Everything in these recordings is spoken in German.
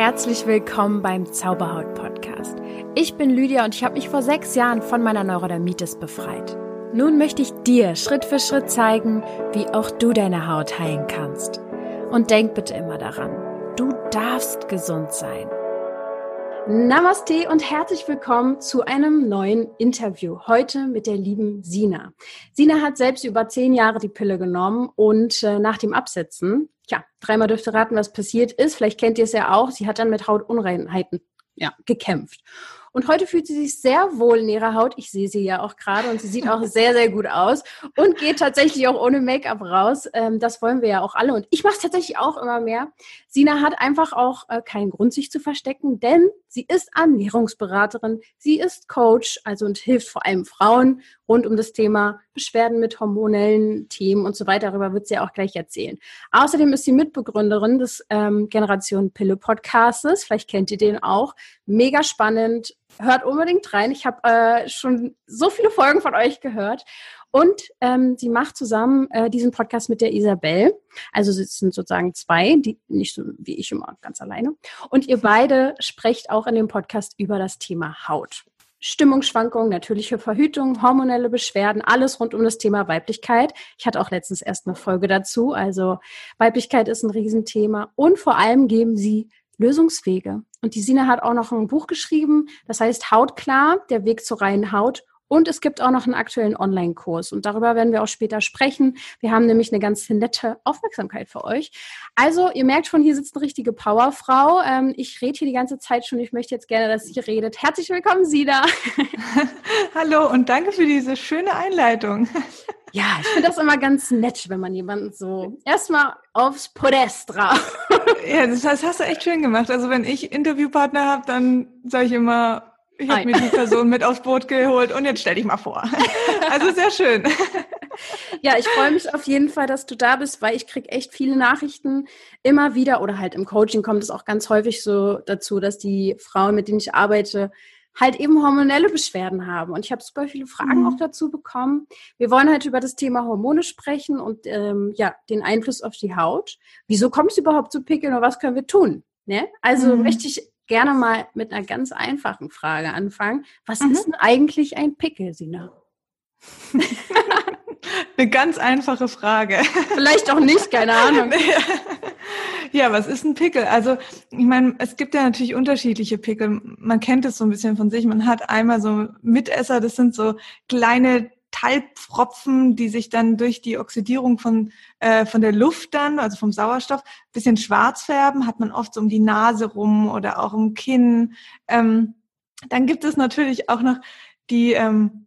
Herzlich willkommen beim Zauberhaut Podcast. Ich bin Lydia und ich habe mich vor sechs Jahren von meiner Neurodermitis befreit. Nun möchte ich dir Schritt für Schritt zeigen, wie auch du deine Haut heilen kannst. Und denk bitte immer daran, du darfst gesund sein. Namaste und herzlich willkommen zu einem neuen Interview. Heute mit der lieben Sina. Sina hat selbst über zehn Jahre die Pille genommen und äh, nach dem Absetzen, ja, dreimal dürfte raten, was passiert ist. Vielleicht kennt ihr es ja auch. Sie hat dann mit Hautunreinheiten ja, gekämpft. Und heute fühlt sie sich sehr wohl in ihrer Haut. Ich sehe sie ja auch gerade und sie sieht auch sehr, sehr gut aus und geht tatsächlich auch ohne Make-up raus. Ähm, das wollen wir ja auch alle. Und ich mache es tatsächlich auch immer mehr. Sina hat einfach auch äh, keinen Grund, sich zu verstecken, denn sie ist Ernährungsberaterin, sie ist Coach, also und hilft vor allem Frauen rund um das Thema Beschwerden mit hormonellen Themen und so weiter. Darüber wird sie auch gleich erzählen. Außerdem ist sie Mitbegründerin des ähm, Generation Pille Podcastes. Vielleicht kennt ihr den auch. Mega spannend. Hört unbedingt rein. Ich habe äh, schon so viele Folgen von euch gehört. Und ähm, sie macht zusammen äh, diesen Podcast mit der Isabel. Also es sind sozusagen zwei, die nicht so wie ich immer ganz alleine. Und ihr beide sprecht auch in dem Podcast über das Thema Haut. Stimmungsschwankungen, natürliche Verhütung, hormonelle Beschwerden, alles rund um das Thema Weiblichkeit. Ich hatte auch letztens erst eine Folge dazu. Also Weiblichkeit ist ein Riesenthema. Und vor allem geben sie Lösungswege. Und die Sina hat auch noch ein Buch geschrieben, das heißt Hautklar, der Weg zur reinen Haut. Und es gibt auch noch einen aktuellen Online-Kurs. Und darüber werden wir auch später sprechen. Wir haben nämlich eine ganz nette Aufmerksamkeit für euch. Also, ihr merkt schon, hier sitzt eine richtige Powerfrau. Ähm, ich rede hier die ganze Zeit schon. Ich möchte jetzt gerne, dass sie redet. Herzlich willkommen, Sida. Hallo und danke für diese schöne Einleitung. Ja, ich finde das immer ganz nett, wenn man jemanden so erstmal aufs Podest drauf. Ja, das hast du echt schön gemacht. Also wenn ich Interviewpartner habe, dann sage ich immer, ich habe mir die Person mit aufs Boot geholt und jetzt stell dich mal vor. Also sehr schön. Ja, ich freue mich auf jeden Fall, dass du da bist, weil ich kriege echt viele Nachrichten immer wieder oder halt im Coaching kommt es auch ganz häufig so dazu, dass die Frauen, mit denen ich arbeite, halt eben hormonelle Beschwerden haben. Und ich habe super viele Fragen mhm. auch dazu bekommen. Wir wollen halt über das Thema Hormone sprechen und ähm, ja, den Einfluss auf die Haut. Wieso kommst du überhaupt zu Pickeln und was können wir tun? Ne? Also mhm. möchte ich gerne mal mit einer ganz einfachen Frage anfangen. Was mhm. ist denn eigentlich ein Pickel, Sina? Eine ganz einfache Frage. Vielleicht auch nicht, keine Ahnung. Ja, was ist ein Pickel? Also, ich meine, es gibt ja natürlich unterschiedliche Pickel. Man kennt es so ein bisschen von sich. Man hat einmal so Mitesser, das sind so kleine Talgpfropfen, die sich dann durch die Oxidierung von, äh, von der Luft dann, also vom Sauerstoff, bisschen schwarz färben, hat man oft so um die Nase rum oder auch im Kinn. Ähm, dann gibt es natürlich auch noch die, ähm,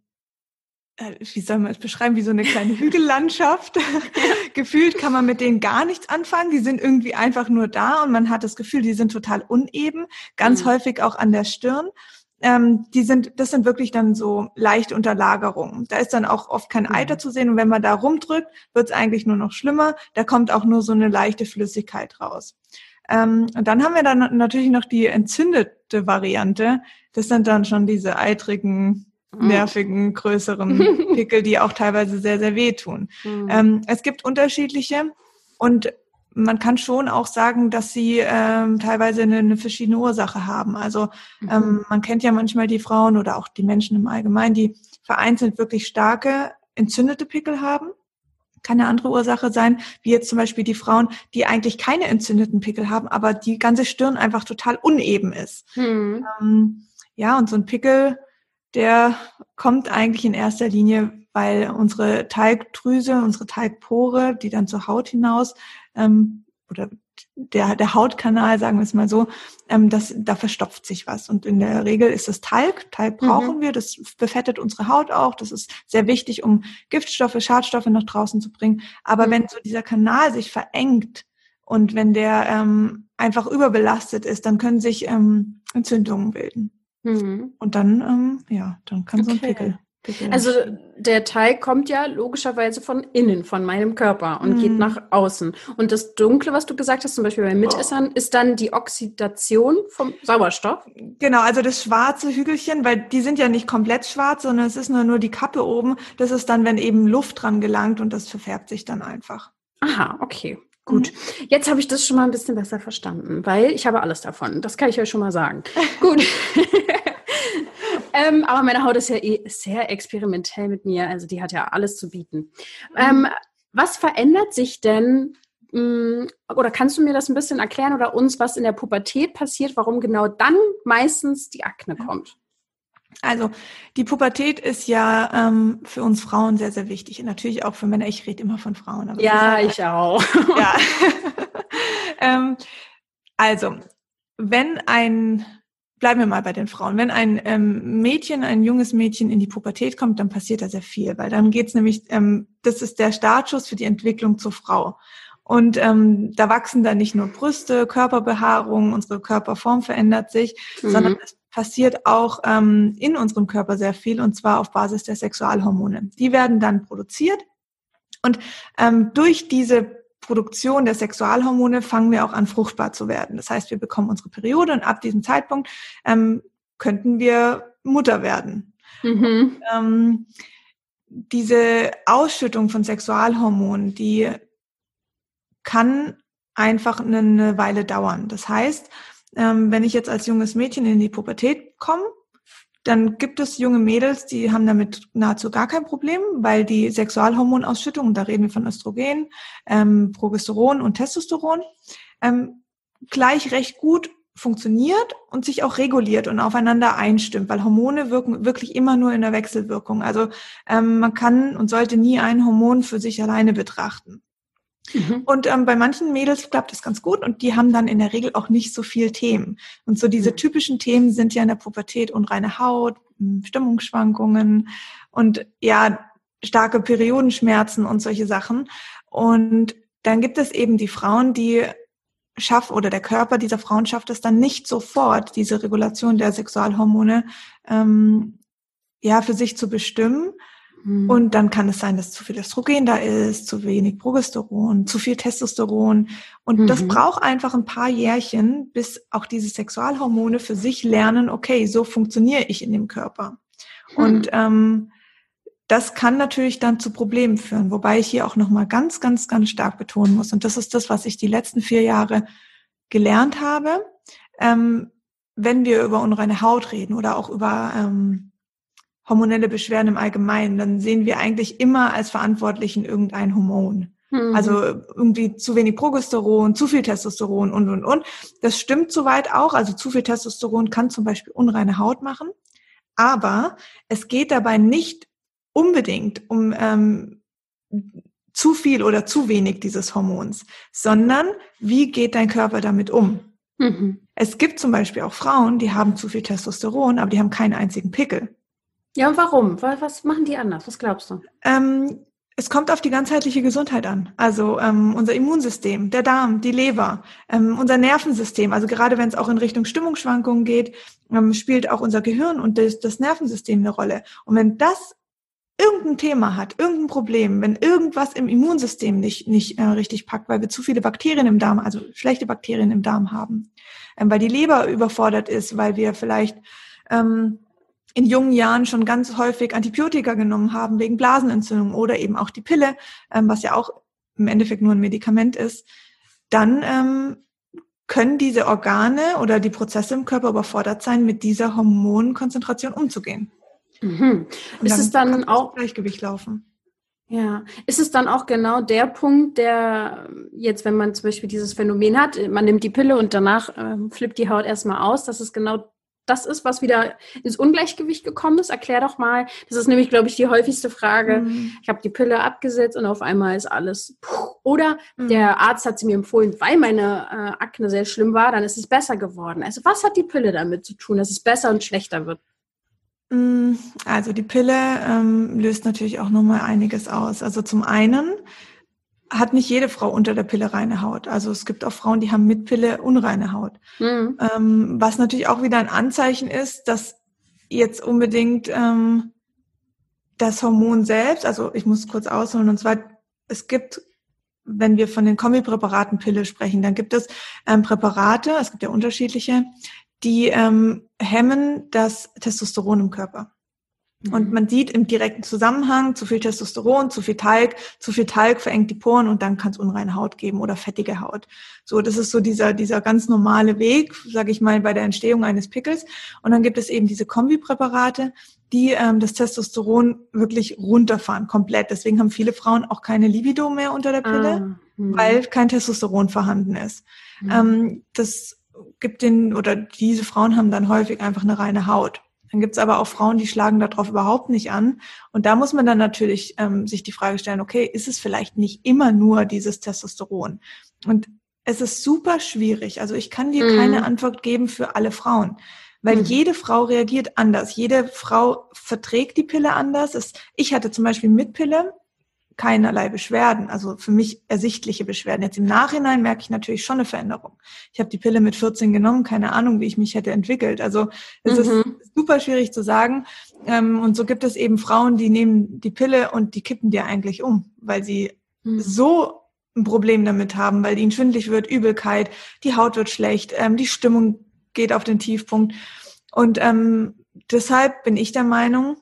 äh, wie soll man es beschreiben, wie so eine kleine Hügellandschaft. Gefühlt kann man mit denen gar nichts anfangen. Die sind irgendwie einfach nur da und man hat das Gefühl, die sind total uneben, ganz mhm. häufig auch an der Stirn ähm, die sind, das sind wirklich dann so leichte Unterlagerungen. Da ist dann auch oft kein mhm. Eiter zu sehen und wenn man da rumdrückt, wird es eigentlich nur noch schlimmer. Da kommt auch nur so eine leichte Flüssigkeit raus. Ähm, und dann haben wir dann natürlich noch die entzündete Variante. Das sind dann schon diese eitrigen, mhm. nervigen, größeren Pickel, die auch teilweise sehr, sehr wehtun. Mhm. Ähm, es gibt unterschiedliche und man kann schon auch sagen, dass sie ähm, teilweise eine, eine verschiedene Ursache haben. Also mhm. ähm, man kennt ja manchmal die Frauen oder auch die Menschen im Allgemeinen, die vereinzelt wirklich starke entzündete Pickel haben. Kann eine andere Ursache sein, wie jetzt zum Beispiel die Frauen, die eigentlich keine entzündeten Pickel haben, aber die ganze Stirn einfach total uneben ist. Mhm. Ähm, ja, und so ein Pickel, der kommt eigentlich in erster Linie, weil unsere Talgdrüse, unsere Talgpore, die dann zur Haut hinaus ähm, oder der, der Hautkanal, sagen wir es mal so, ähm, das, da verstopft sich was. Und in der Regel ist es Talg. Talg mhm. brauchen mhm. wir, das befettet unsere Haut auch. Das ist sehr wichtig, um Giftstoffe, Schadstoffe nach draußen zu bringen. Aber mhm. wenn so dieser Kanal sich verengt und wenn der ähm, einfach überbelastet ist, dann können sich ähm, Entzündungen bilden. Mhm. Und dann, ähm, ja, dann kann okay. so ein Pickel also der Teig kommt ja logischerweise von innen, von meinem Körper und mm. geht nach außen. Und das Dunkle, was du gesagt hast, zum Beispiel bei Mitessern, oh. ist dann die Oxidation vom Sauerstoff. Genau, also das schwarze Hügelchen, weil die sind ja nicht komplett schwarz, sondern es ist nur, nur die Kappe oben. Das ist dann, wenn eben Luft dran gelangt und das verfärbt sich dann einfach. Aha, okay. Gut, mhm. jetzt habe ich das schon mal ein bisschen besser verstanden, weil ich habe alles davon. Das kann ich euch schon mal sagen. Gut. ähm, aber meine Haut ist ja eh sehr experimentell mit mir. Also die hat ja alles zu bieten. Mhm. Ähm, was verändert sich denn, mm, oder kannst du mir das ein bisschen erklären oder uns, was in der Pubertät passiert, warum genau dann meistens die Akne kommt? Also die Pubertät ist ja ähm, für uns Frauen sehr, sehr wichtig. Und natürlich auch für Männer. Ich rede immer von Frauen. ja, halt, ich auch. ja. ähm, also, wenn ein, bleiben wir mal bei den Frauen, wenn ein ähm, Mädchen, ein junges Mädchen in die Pubertät kommt, dann passiert da sehr viel, weil dann geht's nämlich, ähm, das ist der Startschuss für die Entwicklung zur Frau. Und ähm, da wachsen dann nicht nur Brüste, Körperbehaarung, unsere Körperform verändert sich, mhm. sondern es passiert auch ähm, in unserem Körper sehr viel und zwar auf Basis der Sexualhormone. Die werden dann produziert und ähm, durch diese Produktion der Sexualhormone fangen wir auch an, fruchtbar zu werden. Das heißt, wir bekommen unsere Periode und ab diesem Zeitpunkt ähm, könnten wir Mutter werden. Mhm. Und, ähm, diese Ausschüttung von Sexualhormonen, die kann einfach eine Weile dauern. Das heißt, ähm, wenn ich jetzt als junges Mädchen in die Pubertät komme, dann gibt es junge Mädels, die haben damit nahezu gar kein Problem, weil die Sexualhormonausschüttung, da reden wir von Östrogen, ähm, Progesteron und Testosteron, ähm, gleich recht gut funktioniert und sich auch reguliert und aufeinander einstimmt, weil Hormone wirken wirklich immer nur in der Wechselwirkung. Also ähm, man kann und sollte nie ein Hormon für sich alleine betrachten. Mhm. Und ähm, bei manchen Mädels klappt das ganz gut und die haben dann in der Regel auch nicht so viel Themen. Und so diese mhm. typischen Themen sind ja in der Pubertät unreine Haut, Stimmungsschwankungen und ja, starke Periodenschmerzen und solche Sachen. Und dann gibt es eben die Frauen, die schaffen oder der Körper dieser Frauen schafft es dann nicht sofort, diese Regulation der Sexualhormone ähm, ja für sich zu bestimmen Mhm. Und dann kann es sein, dass zu viel Östrogen da ist, zu wenig Progesteron, zu viel Testosteron. Und mhm. das braucht einfach ein paar Jährchen, bis auch diese Sexualhormone für sich lernen, okay, so funktioniere ich in dem Körper. Mhm. Und ähm, das kann natürlich dann zu Problemen führen, wobei ich hier auch nochmal ganz, ganz, ganz stark betonen muss. Und das ist das, was ich die letzten vier Jahre gelernt habe. Ähm, wenn wir über unreine Haut reden oder auch über ähm, hormonelle Beschwerden im Allgemeinen, dann sehen wir eigentlich immer als Verantwortlichen irgendein Hormon. Mhm. Also irgendwie zu wenig Progesteron, zu viel Testosteron und, und, und. Das stimmt soweit auch. Also zu viel Testosteron kann zum Beispiel unreine Haut machen. Aber es geht dabei nicht unbedingt um ähm, zu viel oder zu wenig dieses Hormons, sondern wie geht dein Körper damit um? Mhm. Es gibt zum Beispiel auch Frauen, die haben zu viel Testosteron, aber die haben keinen einzigen Pickel. Ja, und warum? Was machen die anders? Was glaubst du? Ähm, es kommt auf die ganzheitliche Gesundheit an. Also ähm, unser Immunsystem, der Darm, die Leber, ähm, unser Nervensystem. Also gerade wenn es auch in Richtung Stimmungsschwankungen geht, ähm, spielt auch unser Gehirn und das, das Nervensystem eine Rolle. Und wenn das irgendein Thema hat, irgendein Problem, wenn irgendwas im Immunsystem nicht, nicht äh, richtig packt, weil wir zu viele Bakterien im Darm, also schlechte Bakterien im Darm haben, ähm, weil die Leber überfordert ist, weil wir vielleicht ähm, in jungen Jahren schon ganz häufig Antibiotika genommen haben wegen Blasenentzündung oder eben auch die Pille, ähm, was ja auch im Endeffekt nur ein Medikament ist, dann ähm, können diese Organe oder die Prozesse im Körper überfordert sein, mit dieser Hormonkonzentration umzugehen. Mhm. ist dann es dann auch Gleichgewicht laufen? Ja, ist es dann auch genau der Punkt, der jetzt, wenn man zum Beispiel dieses Phänomen hat, man nimmt die Pille und danach ähm, flippt die Haut erstmal aus, dass es genau das ist, was wieder ins Ungleichgewicht gekommen ist? Erklär doch mal. Das ist nämlich, glaube ich, die häufigste Frage. Mhm. Ich habe die Pille abgesetzt und auf einmal ist alles. Oder mhm. der Arzt hat sie mir empfohlen, weil meine äh, Akne sehr schlimm war, dann ist es besser geworden. Also was hat die Pille damit zu tun, dass es besser und schlechter wird? Mm, also die Pille ähm, löst natürlich auch nochmal einiges aus. Also zum einen hat nicht jede Frau unter der Pille reine Haut. Also es gibt auch Frauen, die haben mit Pille unreine Haut. Mhm. Ähm, was natürlich auch wieder ein Anzeichen ist, dass jetzt unbedingt ähm, das Hormon selbst, also ich muss kurz ausholen, und zwar, es gibt, wenn wir von den Kombipräparaten Pille sprechen, dann gibt es ähm, Präparate, es gibt ja unterschiedliche, die ähm, hemmen das Testosteron im Körper. Und mhm. man sieht im direkten Zusammenhang zu viel Testosteron, zu viel Talg, zu viel Talg verengt die Poren und dann kann es unreine Haut geben oder fettige Haut. So, das ist so dieser, dieser ganz normale Weg, sage ich mal, bei der Entstehung eines Pickels. Und dann gibt es eben diese Kombipräparate, die ähm, das Testosteron wirklich runterfahren, komplett. Deswegen haben viele Frauen auch keine Libido mehr unter der Pille, ah, hm. weil kein Testosteron vorhanden ist. Mhm. Ähm, das gibt den, oder diese Frauen haben dann häufig einfach eine reine Haut. Dann gibt's aber auch Frauen, die schlagen darauf überhaupt nicht an. Und da muss man dann natürlich ähm, sich die Frage stellen, okay, ist es vielleicht nicht immer nur dieses Testosteron? Und es ist super schwierig. Also ich kann dir mhm. keine Antwort geben für alle Frauen. Weil mhm. jede Frau reagiert anders. Jede Frau verträgt die Pille anders. Es, ich hatte zum Beispiel mit Pille keinerlei Beschwerden, also für mich ersichtliche Beschwerden. Jetzt im Nachhinein merke ich natürlich schon eine Veränderung. Ich habe die Pille mit 14 genommen, keine Ahnung, wie ich mich hätte entwickelt. Also es mhm. ist super schwierig zu sagen. Ähm, und so gibt es eben Frauen, die nehmen die Pille und die kippen dir eigentlich um, weil sie mhm. so ein Problem damit haben, weil ihnen schwindlig wird, Übelkeit, die Haut wird schlecht, ähm, die Stimmung geht auf den Tiefpunkt. Und ähm, deshalb bin ich der Meinung,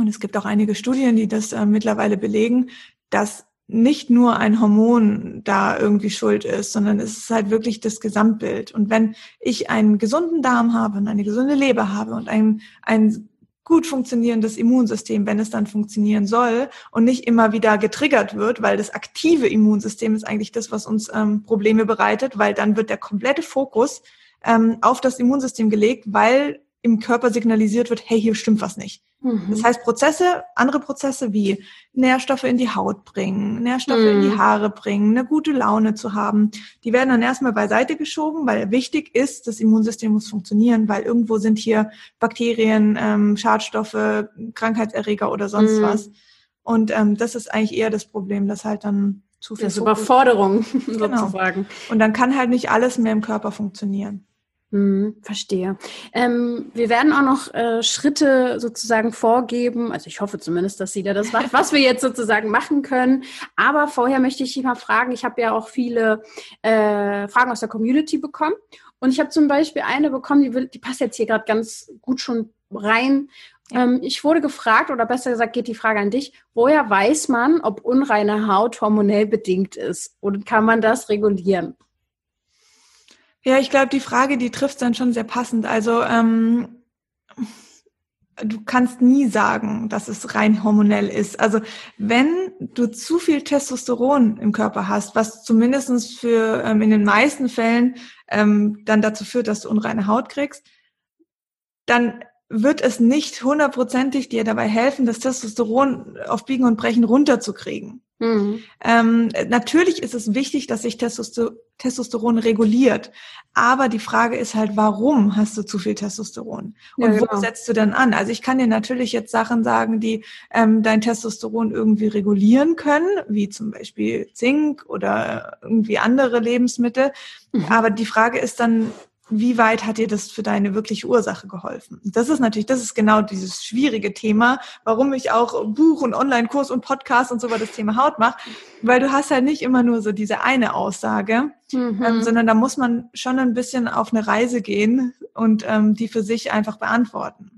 und es gibt auch einige Studien, die das äh, mittlerweile belegen, dass nicht nur ein Hormon da irgendwie schuld ist, sondern es ist halt wirklich das Gesamtbild. Und wenn ich einen gesunden Darm habe und eine gesunde Leber habe und ein, ein gut funktionierendes Immunsystem, wenn es dann funktionieren soll und nicht immer wieder getriggert wird, weil das aktive Immunsystem ist eigentlich das, was uns ähm, Probleme bereitet, weil dann wird der komplette Fokus ähm, auf das Immunsystem gelegt, weil im Körper signalisiert wird, hey, hier stimmt was nicht. Mhm. Das heißt, Prozesse, andere Prozesse wie Nährstoffe in die Haut bringen, Nährstoffe mhm. in die mhm. Haare bringen, eine gute Laune zu haben, die werden dann erstmal beiseite geschoben, weil wichtig ist, das Immunsystem muss funktionieren, weil irgendwo sind hier Bakterien, ähm, Schadstoffe, Krankheitserreger oder sonst mhm. was. Und ähm, das ist eigentlich eher das Problem, dass halt dann zu viel. Das ist Überforderung genau. sozusagen. Und dann kann halt nicht alles mehr im Körper funktionieren. Hm, verstehe. Ähm, wir werden auch noch äh, Schritte sozusagen vorgeben. Also ich hoffe zumindest, dass Sie da das macht, was wir jetzt sozusagen machen können. Aber vorher möchte ich Sie mal fragen. Ich habe ja auch viele äh, Fragen aus der Community bekommen. Und ich habe zum Beispiel eine bekommen, die, will, die passt jetzt hier gerade ganz gut schon rein. Ähm, ich wurde gefragt, oder besser gesagt geht die Frage an dich, woher weiß man, ob unreine Haut hormonell bedingt ist? Und kann man das regulieren? Ja, ich glaube, die Frage, die trifft dann schon sehr passend. Also ähm, du kannst nie sagen, dass es rein hormonell ist. Also wenn du zu viel Testosteron im Körper hast, was zumindestens für ähm, in den meisten Fällen ähm, dann dazu führt, dass du unreine Haut kriegst, dann wird es nicht hundertprozentig dir dabei helfen, das Testosteron auf Biegen und Brechen runterzukriegen. Mhm. Ähm, natürlich ist es wichtig, dass sich Testosteron reguliert. Aber die Frage ist halt, warum hast du zu viel Testosteron? Und ja, genau. wo setzt du dann an? Also ich kann dir natürlich jetzt Sachen sagen, die ähm, dein Testosteron irgendwie regulieren können, wie zum Beispiel Zink oder irgendwie andere Lebensmittel. Mhm. Aber die Frage ist dann, wie weit hat dir das für deine wirkliche Ursache geholfen? Das ist natürlich, das ist genau dieses schwierige Thema, warum ich auch Buch und Online-Kurs und Podcast und so über das Thema Haut mache, weil du hast halt nicht immer nur so diese eine Aussage, mhm. ähm, sondern da muss man schon ein bisschen auf eine Reise gehen und ähm, die für sich einfach beantworten.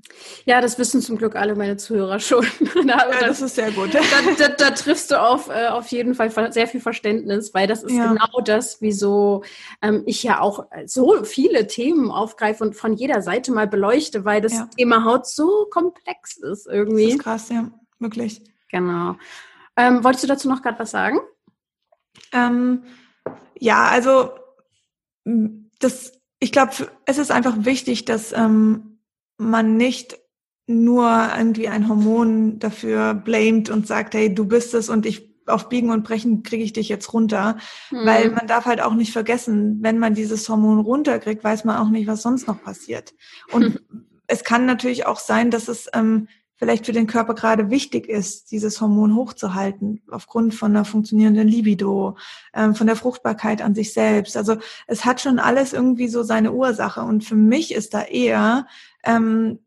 Ja, das wissen zum Glück alle meine Zuhörer schon. da, ja, das ist sehr gut. Da, da, da, triffst du auf, äh, auf jeden Fall sehr viel Verständnis, weil das ist ja. genau das, wieso ähm, ich ja auch so viele Themen aufgreife und von jeder Seite mal beleuchte, weil das ja. Thema Haut so komplex ist irgendwie. Das ist krass, ja, wirklich. Genau. Ähm, wolltest du dazu noch gerade was sagen? Ähm, ja, also das, ich glaube, es ist einfach wichtig, dass ähm, man nicht nur irgendwie ein Hormon dafür blamet und sagt, hey, du bist es und ich auf Biegen und Brechen kriege ich dich jetzt runter. Mhm. Weil man darf halt auch nicht vergessen, wenn man dieses Hormon runterkriegt, weiß man auch nicht, was sonst noch passiert. Und es kann natürlich auch sein, dass es ähm, vielleicht für den Körper gerade wichtig ist, dieses Hormon hochzuhalten, aufgrund von einer funktionierenden Libido, ähm, von der Fruchtbarkeit an sich selbst. Also es hat schon alles irgendwie so seine Ursache. Und für mich ist da eher ähm,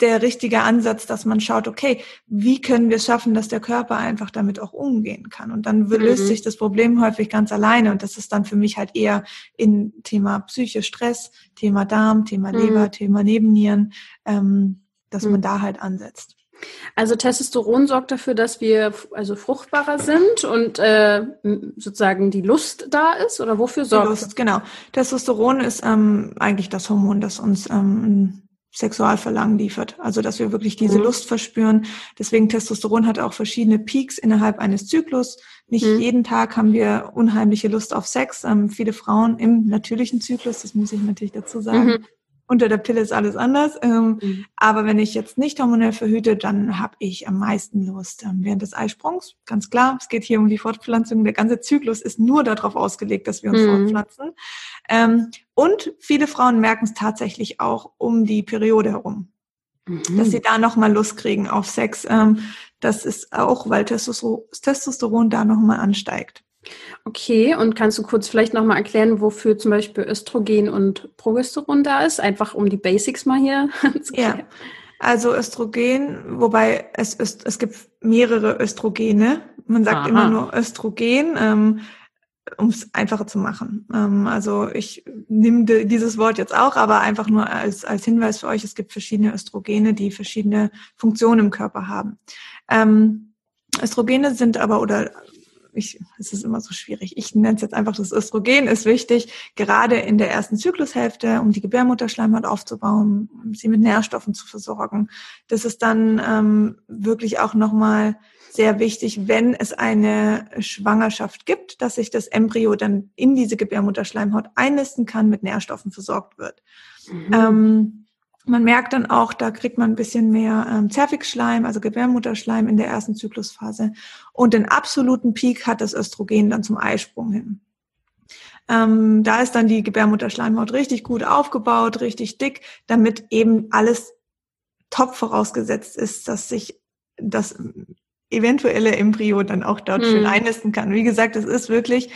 der richtige Ansatz, dass man schaut, okay, wie können wir es schaffen, dass der Körper einfach damit auch umgehen kann? Und dann löst mhm. sich das Problem häufig ganz alleine. Und das ist dann für mich halt eher in Thema Psyche, Stress, Thema Darm, Thema Leber, mhm. Thema Nebennieren. Ähm, dass mhm. man da halt ansetzt. Also Testosteron sorgt dafür, dass wir also fruchtbarer sind und äh, sozusagen die Lust da ist oder wofür sorgt? Die Lust, genau. Testosteron ist ähm, eigentlich das Hormon, das uns ähm, Sexualverlangen liefert. Also dass wir wirklich diese mhm. Lust verspüren. Deswegen Testosteron hat auch verschiedene Peaks innerhalb eines Zyklus. Nicht mhm. jeden Tag haben wir unheimliche Lust auf Sex. Ähm, viele Frauen im natürlichen Zyklus, das muss ich natürlich dazu sagen, mhm unter der Pille ist alles anders. Ähm, mhm. Aber wenn ich jetzt nicht hormonell verhüte, dann habe ich am meisten Lust ähm, während des Eisprungs. Ganz klar, es geht hier um die Fortpflanzung. Der ganze Zyklus ist nur darauf ausgelegt, dass wir uns mhm. fortpflanzen. Ähm, und viele Frauen merken es tatsächlich auch um die Periode herum. Mhm. Dass sie da nochmal Lust kriegen auf Sex. Ähm, das ist auch, weil Testosteron da nochmal ansteigt. Okay, und kannst du kurz vielleicht nochmal erklären, wofür zum Beispiel Östrogen und Progesteron da ist? Einfach um die Basics mal hier zu klären. Ja. Also Östrogen, wobei es ist, es gibt mehrere Östrogene. Man sagt Aha. immer nur Östrogen, ähm, um es einfacher zu machen. Ähm, also ich nehme dieses Wort jetzt auch, aber einfach nur als, als Hinweis für euch, es gibt verschiedene Östrogene, die verschiedene Funktionen im Körper haben. Ähm, Östrogene sind aber oder ich, es ist immer so schwierig. Ich nenne es jetzt einfach, das Östrogen ist wichtig, gerade in der ersten Zyklushälfte, um die Gebärmutterschleimhaut aufzubauen, um sie mit Nährstoffen zu versorgen. Das ist dann ähm, wirklich auch nochmal sehr wichtig, wenn es eine Schwangerschaft gibt, dass sich das Embryo dann in diese Gebärmutterschleimhaut einnisten kann, mit Nährstoffen versorgt wird. Mhm. Ähm, man merkt dann auch, da kriegt man ein bisschen mehr ähm, Zervixschleim, also Gebärmutterschleim in der ersten Zyklusphase. Und den absoluten Peak hat das Östrogen dann zum Eisprung hin. Ähm, da ist dann die Gebärmutterschleimhaut richtig gut aufgebaut, richtig dick, damit eben alles top vorausgesetzt ist, dass sich das eventuelle Embryo dann auch dort hm. schön einnisten kann. Wie gesagt, es ist wirklich,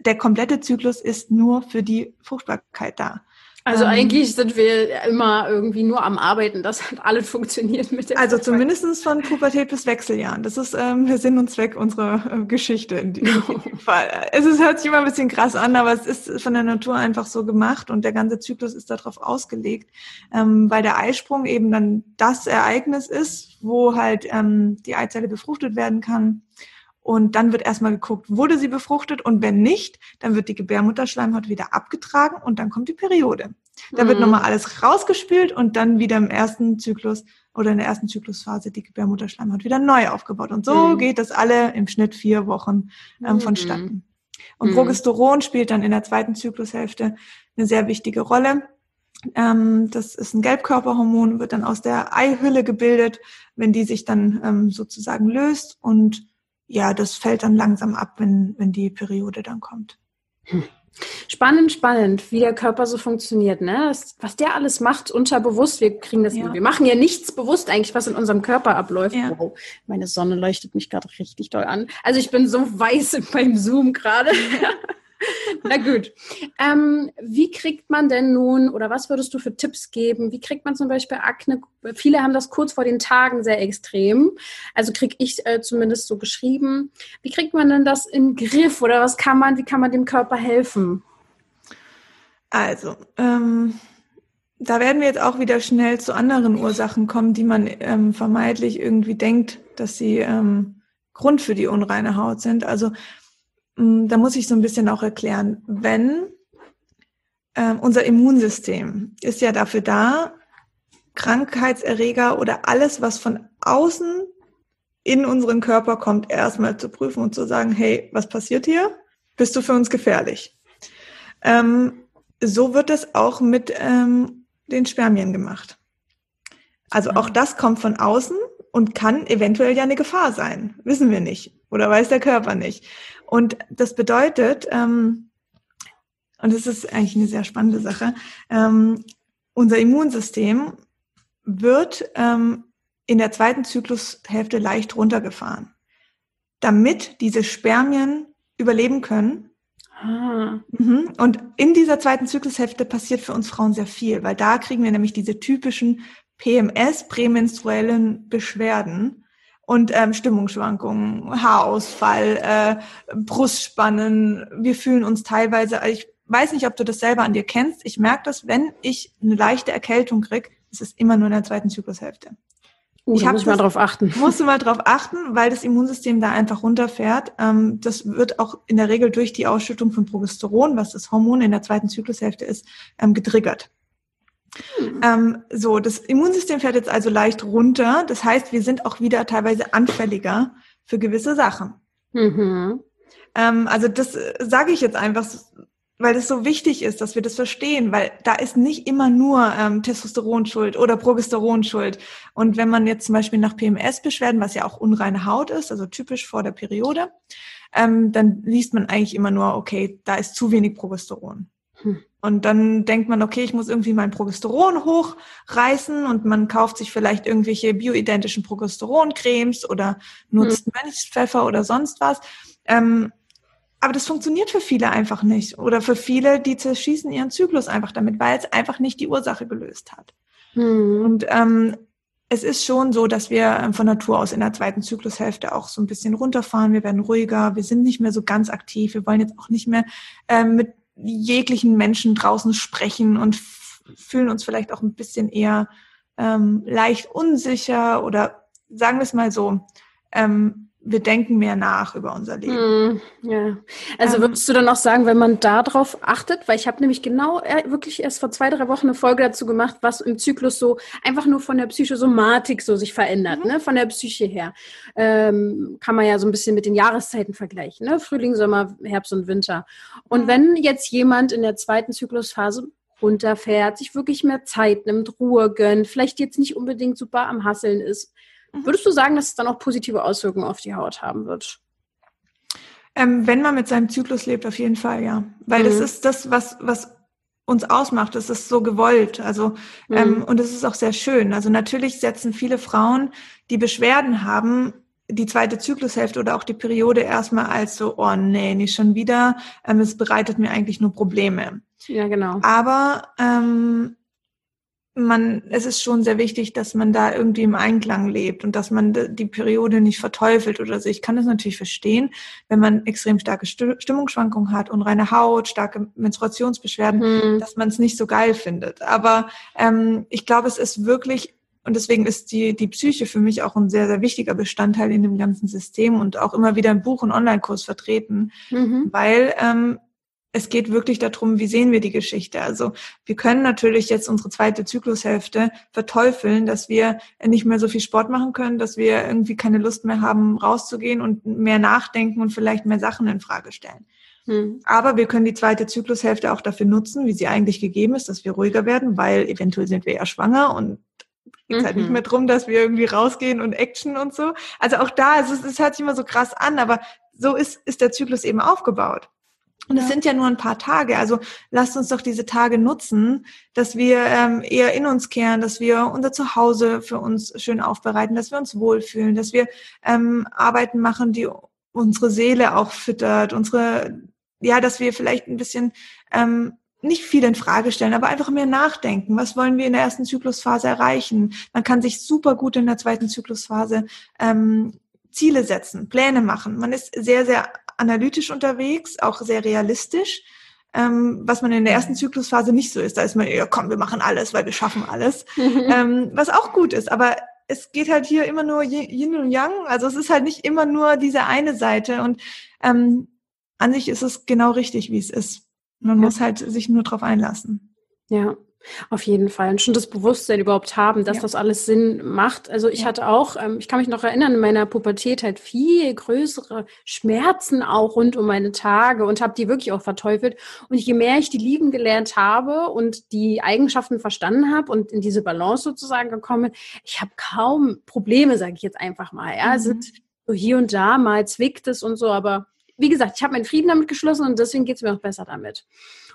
der komplette Zyklus ist nur für die Fruchtbarkeit da. Also ähm, eigentlich sind wir immer irgendwie nur am Arbeiten, dass halt alles funktioniert mit der Also zumindestens von Pubertät bis Wechseljahren. Das ist ähm, der Sinn und Zweck unserer äh, Geschichte in diesem Fall. Es ist, hört sich immer ein bisschen krass an, aber es ist von der Natur einfach so gemacht und der ganze Zyklus ist darauf ausgelegt, ähm, weil der Eisprung eben dann das Ereignis ist, wo halt ähm, die Eizelle befruchtet werden kann. Und dann wird erstmal geguckt, wurde sie befruchtet und wenn nicht, dann wird die Gebärmutterschleimhaut wieder abgetragen und dann kommt die Periode. Da mhm. wird nochmal alles rausgespült und dann wieder im ersten Zyklus oder in der ersten Zyklusphase die Gebärmutterschleimhaut wieder neu aufgebaut. Und so mhm. geht das alle im Schnitt vier Wochen ähm, mhm. vonstatten. Und mhm. Progesteron spielt dann in der zweiten Zyklushälfte eine sehr wichtige Rolle. Ähm, das ist ein Gelbkörperhormon, wird dann aus der Eihülle gebildet, wenn die sich dann ähm, sozusagen löst und ja, das fällt dann langsam ab, wenn, wenn die Periode dann kommt. Hm. Spannend, spannend, wie der Körper so funktioniert, ne? Was der alles macht, unterbewusst. Wir kriegen das, ja. wir machen ja nichts bewusst eigentlich, was in unserem Körper abläuft. Ja. Wow, meine Sonne leuchtet mich gerade richtig doll an. Also ich bin so weiß beim Zoom gerade. Na gut. Ähm, wie kriegt man denn nun, oder was würdest du für Tipps geben? Wie kriegt man zum Beispiel Akne? Viele haben das kurz vor den Tagen sehr extrem. Also kriege ich äh, zumindest so geschrieben. Wie kriegt man denn das im Griff? Oder was kann man, wie kann man dem Körper helfen? Also, ähm, da werden wir jetzt auch wieder schnell zu anderen Ursachen kommen, die man ähm, vermeintlich irgendwie denkt, dass sie ähm, Grund für die unreine Haut sind. Also da muss ich so ein bisschen auch erklären, wenn äh, unser Immunsystem ist ja dafür da, Krankheitserreger oder alles, was von außen in unseren Körper kommt, erstmal zu prüfen und zu sagen, hey, was passiert hier? Bist du für uns gefährlich? Ähm, so wird es auch mit ähm, den Spermien gemacht. Also auch das kommt von außen und kann eventuell ja eine Gefahr sein. Wissen wir nicht. Oder weiß der Körper nicht. Und das bedeutet, ähm, und das ist eigentlich eine sehr spannende Sache, ähm, unser Immunsystem wird ähm, in der zweiten Zyklushälfte leicht runtergefahren, damit diese Spermien überleben können. Ah. Mhm. Und in dieser zweiten Zyklushälfte passiert für uns Frauen sehr viel, weil da kriegen wir nämlich diese typischen PMS, prämenstruellen Beschwerden und ähm, Stimmungsschwankungen, Haarausfall, äh, Brustspannen. Wir fühlen uns teilweise, ich weiß nicht, ob du das selber an dir kennst. Ich merke das, wenn ich eine leichte Erkältung krieg, Es ist immer nur in der zweiten Zyklushälfte. Uh, ich muss mal drauf achten. Musst du mal drauf achten, weil das Immunsystem da einfach runterfährt. Ähm, das wird auch in der Regel durch die Ausschüttung von Progesteron, was das Hormon in der zweiten Zyklushälfte ist, ähm, getriggert. Hm. Ähm, so, das Immunsystem fährt jetzt also leicht runter. Das heißt, wir sind auch wieder teilweise anfälliger für gewisse Sachen. Mhm. Ähm, also das äh, sage ich jetzt einfach, weil es so wichtig ist, dass wir das verstehen, weil da ist nicht immer nur ähm, Testosteron schuld oder Progesteron schuld. Und wenn man jetzt zum Beispiel nach PMS-Beschwerden, was ja auch unreine Haut ist, also typisch vor der Periode, ähm, dann liest man eigentlich immer nur, okay, da ist zu wenig Progesteron. Hm. Und dann denkt man, okay, ich muss irgendwie mein Progesteron hochreißen und man kauft sich vielleicht irgendwelche bioidentischen Progesteroncremes oder nutzt hm. Mönchspfeffer oder sonst was. Ähm, aber das funktioniert für viele einfach nicht. Oder für viele, die zerschießen ihren Zyklus einfach damit, weil es einfach nicht die Ursache gelöst hat. Hm. Und ähm, es ist schon so, dass wir ähm, von Natur aus in der zweiten Zyklushälfte auch so ein bisschen runterfahren. Wir werden ruhiger, wir sind nicht mehr so ganz aktiv. Wir wollen jetzt auch nicht mehr ähm, mit jeglichen Menschen draußen sprechen und fühlen uns vielleicht auch ein bisschen eher ähm, leicht unsicher oder sagen wir es mal so, ähm, wir denken mehr nach über unser Leben. Mm, ja. Also ähm, würdest du dann auch sagen, wenn man darauf achtet, weil ich habe nämlich genau äh, wirklich erst vor zwei, drei Wochen eine Folge dazu gemacht, was im Zyklus so einfach nur von der Psychosomatik so sich verändert, mhm. ne? von der Psyche her. Ähm, kann man ja so ein bisschen mit den Jahreszeiten vergleichen, ne? Frühling, Sommer, Herbst und Winter. Und mhm. wenn jetzt jemand in der zweiten Zyklusphase runterfährt, sich wirklich mehr Zeit nimmt, Ruhe gönnt, vielleicht jetzt nicht unbedingt super am Hasseln ist, Mhm. Würdest du sagen, dass es dann auch positive Auswirkungen auf die Haut haben wird? Ähm, wenn man mit seinem Zyklus lebt, auf jeden Fall, ja. Weil mhm. das ist das, was, was uns ausmacht. Das ist so gewollt. Also, mhm. ähm, und es ist auch sehr schön. Also natürlich setzen viele Frauen, die Beschwerden haben, die zweite Zyklushälfte oder auch die Periode erstmal als so, oh nee, nicht schon wieder. Ähm, es bereitet mir eigentlich nur Probleme. Ja, genau. Aber ähm, man, es ist schon sehr wichtig, dass man da irgendwie im Einklang lebt und dass man die Periode nicht verteufelt oder so. Ich kann das natürlich verstehen, wenn man extrem starke Stimmungsschwankungen hat, unreine Haut, starke Menstruationsbeschwerden, hm. dass man es nicht so geil findet. Aber ähm, ich glaube, es ist wirklich und deswegen ist die, die Psyche für mich auch ein sehr, sehr wichtiger Bestandteil in dem ganzen System und auch immer wieder im Buch- und Online-Kurs vertreten, mhm. weil ähm, es geht wirklich darum, wie sehen wir die Geschichte. Also wir können natürlich jetzt unsere zweite Zyklushälfte verteufeln, dass wir nicht mehr so viel Sport machen können, dass wir irgendwie keine Lust mehr haben, rauszugehen und mehr nachdenken und vielleicht mehr Sachen in Frage stellen. Hm. Aber wir können die zweite Zyklushälfte auch dafür nutzen, wie sie eigentlich gegeben ist, dass wir ruhiger werden, weil eventuell sind wir ja schwanger und geht mhm. halt nicht mhm. mehr drum, dass wir irgendwie rausgehen und Action und so. Also auch da, es, es hört sich immer so krass an, aber so ist, ist der Zyklus eben aufgebaut. Und es ja. sind ja nur ein paar Tage. Also lasst uns doch diese Tage nutzen, dass wir ähm, eher in uns kehren, dass wir unser Zuhause für uns schön aufbereiten, dass wir uns wohlfühlen, dass wir ähm, Arbeiten machen, die unsere Seele auch füttert, unsere, ja, dass wir vielleicht ein bisschen ähm, nicht viel in Frage stellen, aber einfach mehr nachdenken. Was wollen wir in der ersten Zyklusphase erreichen? Man kann sich super gut in der zweiten Zyklusphase ähm, Ziele setzen, Pläne machen. Man ist sehr, sehr analytisch unterwegs, auch sehr realistisch, ähm, was man in der ersten Zyklusphase nicht so ist. Da ist man, ja komm, wir machen alles, weil wir schaffen alles, ähm, was auch gut ist. Aber es geht halt hier immer nur Yin und Yang. Also es ist halt nicht immer nur diese eine Seite. Und ähm, an sich ist es genau richtig, wie es ist. Man ja. muss halt sich nur drauf einlassen. Ja. Auf jeden Fall. Und schon das Bewusstsein überhaupt haben, dass ja. das alles Sinn macht. Also ich ja. hatte auch, ähm, ich kann mich noch erinnern, in meiner Pubertät halt viel größere Schmerzen auch rund um meine Tage und habe die wirklich auch verteufelt. Und je mehr ich die lieben gelernt habe und die Eigenschaften verstanden habe und in diese Balance sozusagen gekommen, ich habe kaum Probleme, sage ich jetzt einfach mal. Ja, mhm. sind so hier und da mal zwickt es und so, aber wie gesagt, ich habe meinen Frieden damit geschlossen und deswegen geht es mir auch besser damit.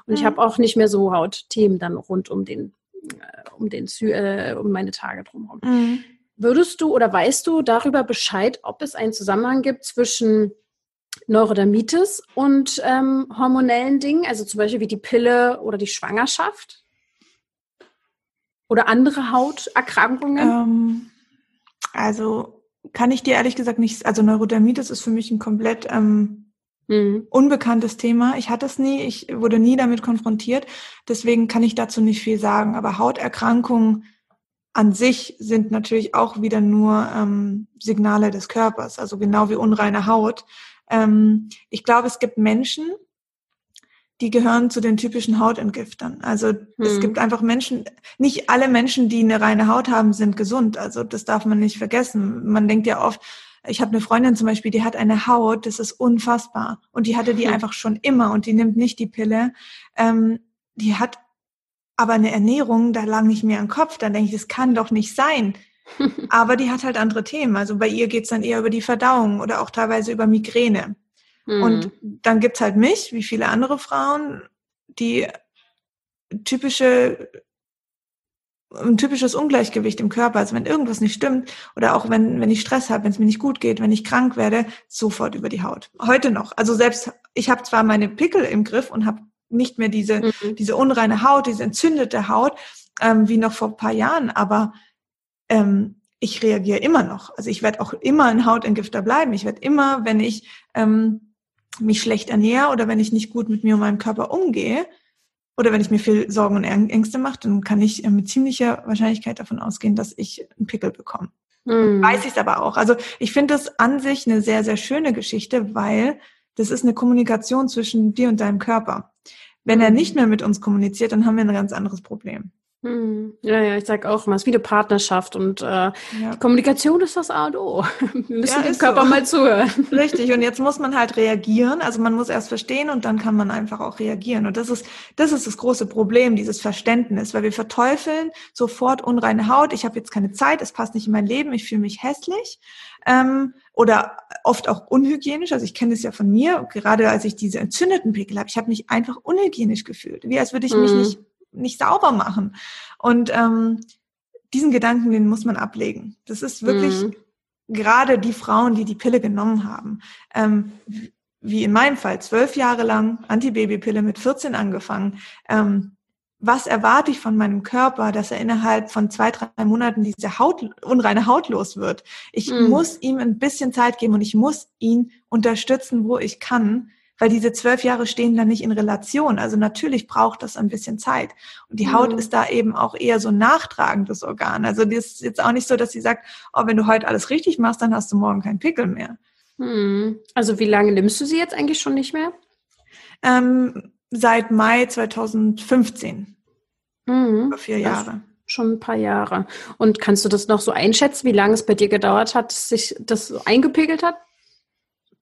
Und mhm. ich habe auch nicht mehr so Hautthemen dann rund um den, äh, um den, äh, um meine Tage drumherum. Mhm. Würdest du oder weißt du darüber Bescheid, ob es einen Zusammenhang gibt zwischen Neurodermitis und ähm, hormonellen Dingen, also zum Beispiel wie die Pille oder die Schwangerschaft? Oder andere Hauterkrankungen? Ähm, also kann ich dir ehrlich gesagt nicht, also Neurodermitis ist für mich ein komplett ähm, Mhm. Unbekanntes Thema. Ich hatte es nie, ich wurde nie damit konfrontiert. Deswegen kann ich dazu nicht viel sagen. Aber Hauterkrankungen an sich sind natürlich auch wieder nur ähm, Signale des Körpers, also genau wie unreine Haut. Ähm, ich glaube, es gibt Menschen, die gehören zu den typischen Hautentgiftern. Also hm. es gibt einfach Menschen, nicht alle Menschen, die eine reine Haut haben, sind gesund. Also das darf man nicht vergessen. Man denkt ja oft, ich habe eine Freundin zum Beispiel, die hat eine Haut, das ist unfassbar. Und die hatte die hm. einfach schon immer und die nimmt nicht die Pille. Ähm, die hat aber eine Ernährung, da lang nicht mehr im Kopf. Dann denke ich, das kann doch nicht sein. aber die hat halt andere Themen. Also bei ihr geht's dann eher über die Verdauung oder auch teilweise über Migräne. Mhm. Und dann gibt's halt mich, wie viele andere Frauen, die typische ein typisches Ungleichgewicht im Körper, also wenn irgendwas nicht stimmt oder auch wenn, wenn ich Stress habe, wenn es mir nicht gut geht, wenn ich krank werde, sofort über die Haut. Heute noch. Also selbst, ich habe zwar meine Pickel im Griff und habe nicht mehr diese, mhm. diese unreine Haut, diese entzündete Haut, ähm, wie noch vor ein paar Jahren, aber ähm, ich reagiere immer noch. Also ich werde auch immer ein Hautentgifter bleiben. Ich werde immer, wenn ich ähm, mich schlecht ernähre oder wenn ich nicht gut mit mir und meinem Körper umgehe oder wenn ich mir viel Sorgen und Ängste mache, dann kann ich äh, mit ziemlicher Wahrscheinlichkeit davon ausgehen, dass ich einen Pickel bekomme. Mhm. Weiß ich es aber auch. Also ich finde das an sich eine sehr, sehr schöne Geschichte, weil das ist eine Kommunikation zwischen dir und deinem Körper. Wenn er hm. nicht mehr mit uns kommuniziert, dann haben wir ein ganz anderes Problem. Hm. Ja, ja, ich sage auch immer, es ist wie eine Partnerschaft und äh, ja. die Kommunikation ist das A und O. Wir müssen ja, dem Körper so. mal zuhören. Richtig, und jetzt muss man halt reagieren. Also man muss erst verstehen und dann kann man einfach auch reagieren. Und das ist, das ist das große Problem, dieses Verständnis, weil wir verteufeln sofort unreine Haut. Ich habe jetzt keine Zeit, es passt nicht in mein Leben, ich fühle mich hässlich. Ähm, oder oft auch unhygienisch. Also ich kenne es ja von mir, gerade als ich diese entzündeten Pickel habe, ich habe mich einfach unhygienisch gefühlt, wie als würde ich mich mhm. nicht nicht sauber machen. Und ähm, diesen Gedanken, den muss man ablegen. Das ist wirklich mhm. gerade die Frauen, die die Pille genommen haben. Ähm, wie in meinem Fall, zwölf Jahre lang Antibabypille mit 14 angefangen. Ähm, was erwarte ich von meinem Körper, dass er innerhalb von zwei, drei Monaten diese Haut, unreine Haut los wird? Ich mhm. muss ihm ein bisschen Zeit geben und ich muss ihn unterstützen, wo ich kann, weil diese zwölf Jahre stehen da nicht in Relation. Also natürlich braucht das ein bisschen Zeit. Und die Haut mhm. ist da eben auch eher so ein nachtragendes Organ. Also das ist jetzt auch nicht so, dass sie sagt, oh, wenn du heute alles richtig machst, dann hast du morgen keinen Pickel mehr. Mhm. Also wie lange nimmst du sie jetzt eigentlich schon nicht mehr? Ähm, seit Mai 2015. Mhm. Über vier Jahre. Schon ein paar Jahre. Und kannst du das noch so einschätzen, wie lange es bei dir gedauert hat, sich das eingepegelt hat?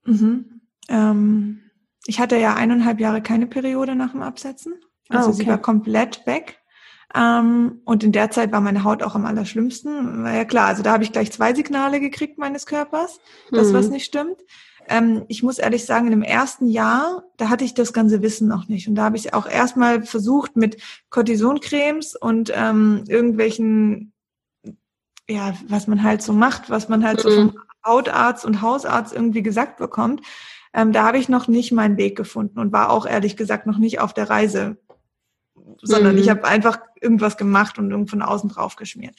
Mhm. Ähm, ich hatte ja eineinhalb Jahre keine Periode nach dem Absetzen. Also ah, okay. sie war komplett weg. Ähm, und in der Zeit war meine Haut auch am allerschlimmsten. War ja klar, also da habe ich gleich zwei Signale gekriegt meines Körpers, das mhm. was nicht stimmt. Ähm, ich muss ehrlich sagen, in dem ersten Jahr, da hatte ich das ganze Wissen noch nicht. Und da habe ich auch erstmal versucht mit Cortisoncremes und ähm, irgendwelchen, ja, was man halt so macht, was man halt mhm. so vom Hautarzt und Hausarzt irgendwie gesagt bekommt. Ähm, da habe ich noch nicht meinen Weg gefunden und war auch ehrlich gesagt noch nicht auf der Reise, sondern mhm. ich habe einfach irgendwas gemacht und irgendwo von außen drauf geschmiert.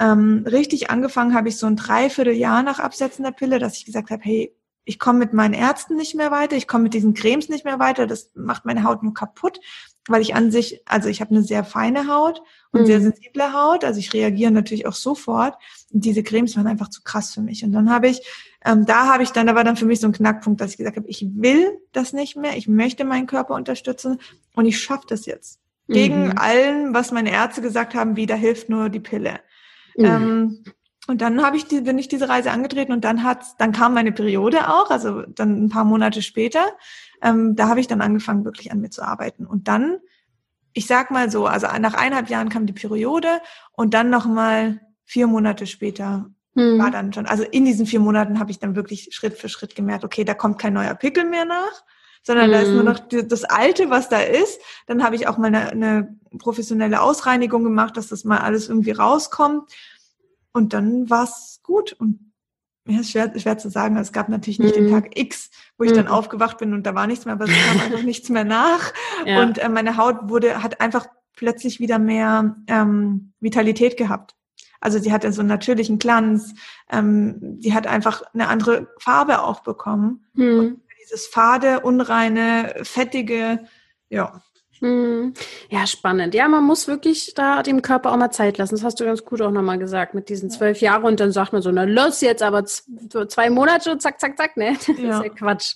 Ähm, richtig angefangen habe ich so ein Dreivierteljahr nach Absetzen der Pille, dass ich gesagt habe, hey, ich komme mit meinen Ärzten nicht mehr weiter, ich komme mit diesen Cremes nicht mehr weiter, das macht meine Haut nur kaputt, weil ich an sich, also ich habe eine sehr feine Haut und mhm. sehr sensible Haut, also ich reagiere natürlich auch sofort. Und diese Cremes waren einfach zu krass für mich. Und dann habe ich, ähm, da habe ich dann, da war dann für mich so ein Knackpunkt, dass ich gesagt habe, ich will das nicht mehr, ich möchte meinen Körper unterstützen und ich schaffe das jetzt. Gegen mhm. allen, was meine Ärzte gesagt haben, wie da hilft nur die Pille. Mhm. Ähm, und dann habe ich die, bin ich diese Reise angetreten und dann hat, dann kam meine Periode auch, also dann ein paar Monate später. Ähm, da habe ich dann angefangen, wirklich an mir zu arbeiten. Und dann, ich sag mal so, also nach eineinhalb Jahren kam die Periode und dann noch mal vier Monate später hm. war dann schon, also in diesen vier Monaten habe ich dann wirklich Schritt für Schritt gemerkt, okay, da kommt kein neuer Pickel mehr nach, sondern hm. da ist nur hm. noch das Alte, was da ist. Dann habe ich auch mal eine, eine professionelle Ausreinigung gemacht, dass das mal alles irgendwie rauskommt. Und dann war es gut. Und ja, ist schwer, schwer zu sagen. Es gab natürlich nicht mhm. den Tag X, wo ich mhm. dann aufgewacht bin und da war nichts mehr, aber es kam einfach nichts mehr nach. Ja. Und äh, meine Haut wurde, hat einfach plötzlich wieder mehr ähm, Vitalität gehabt. Also sie hatte so einen natürlichen Glanz. Ähm, sie hat einfach eine andere Farbe auch bekommen. Mhm. dieses fade, unreine, fettige, ja. Ja, spannend. Ja, man muss wirklich da dem Körper auch mal Zeit lassen. Das hast du ganz gut auch nochmal gesagt mit diesen zwölf Jahren und dann sagt man so, na los jetzt aber zwei Monate, zack, zack, zack, ne? Das ja. ist ja Quatsch.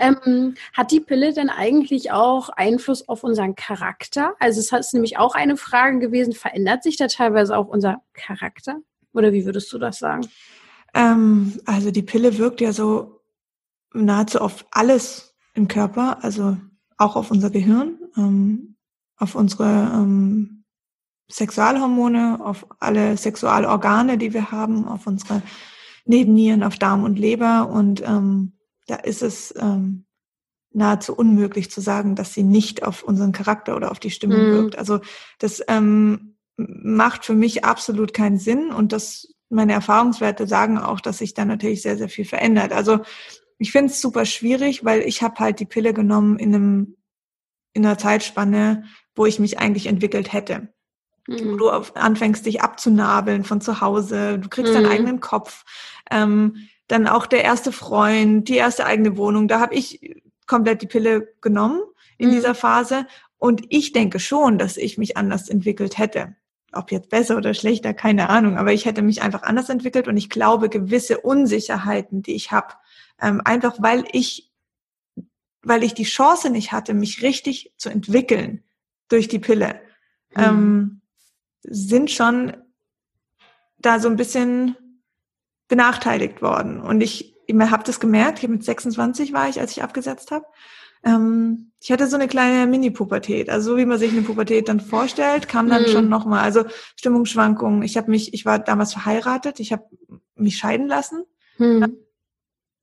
Ähm, hat die Pille denn eigentlich auch Einfluss auf unseren Charakter? Also es ist nämlich auch eine Frage gewesen, verändert sich da teilweise auch unser Charakter? Oder wie würdest du das sagen? Ähm, also die Pille wirkt ja so nahezu auf alles im Körper, also auch auf unser Gehirn, ähm, auf unsere ähm, Sexualhormone, auf alle Sexualorgane, die wir haben, auf unsere Nebennieren, auf Darm und Leber. Und ähm, da ist es ähm, nahezu unmöglich zu sagen, dass sie nicht auf unseren Charakter oder auf die Stimmung mhm. wirkt. Also das ähm, macht für mich absolut keinen Sinn und das meine Erfahrungswerte sagen auch, dass sich da natürlich sehr, sehr viel verändert. Also ich finde es super schwierig, weil ich habe halt die Pille genommen in einem in einer Zeitspanne, wo ich mich eigentlich entwickelt hätte. Mhm. Wo du anfängst, dich abzunabeln von zu Hause, du kriegst mhm. deinen eigenen Kopf, ähm, dann auch der erste Freund, die erste eigene Wohnung. Da habe ich komplett die Pille genommen in mhm. dieser Phase und ich denke schon, dass ich mich anders entwickelt hätte. Ob jetzt besser oder schlechter, keine Ahnung, aber ich hätte mich einfach anders entwickelt und ich glaube, gewisse Unsicherheiten, die ich habe, ähm, einfach weil ich weil ich die Chance nicht hatte, mich richtig zu entwickeln durch die Pille, mhm. ähm, sind schon da so ein bisschen benachteiligt worden. Und ich, ich habe das gemerkt, ich hab mit 26 war ich, als ich abgesetzt habe. Ähm, ich hatte so eine kleine Mini-Pubertät, also so wie man sich eine Pubertät dann vorstellt, kam dann mhm. schon nochmal, also Stimmungsschwankungen. Ich habe mich, ich war damals verheiratet, ich habe mich scheiden lassen, mhm.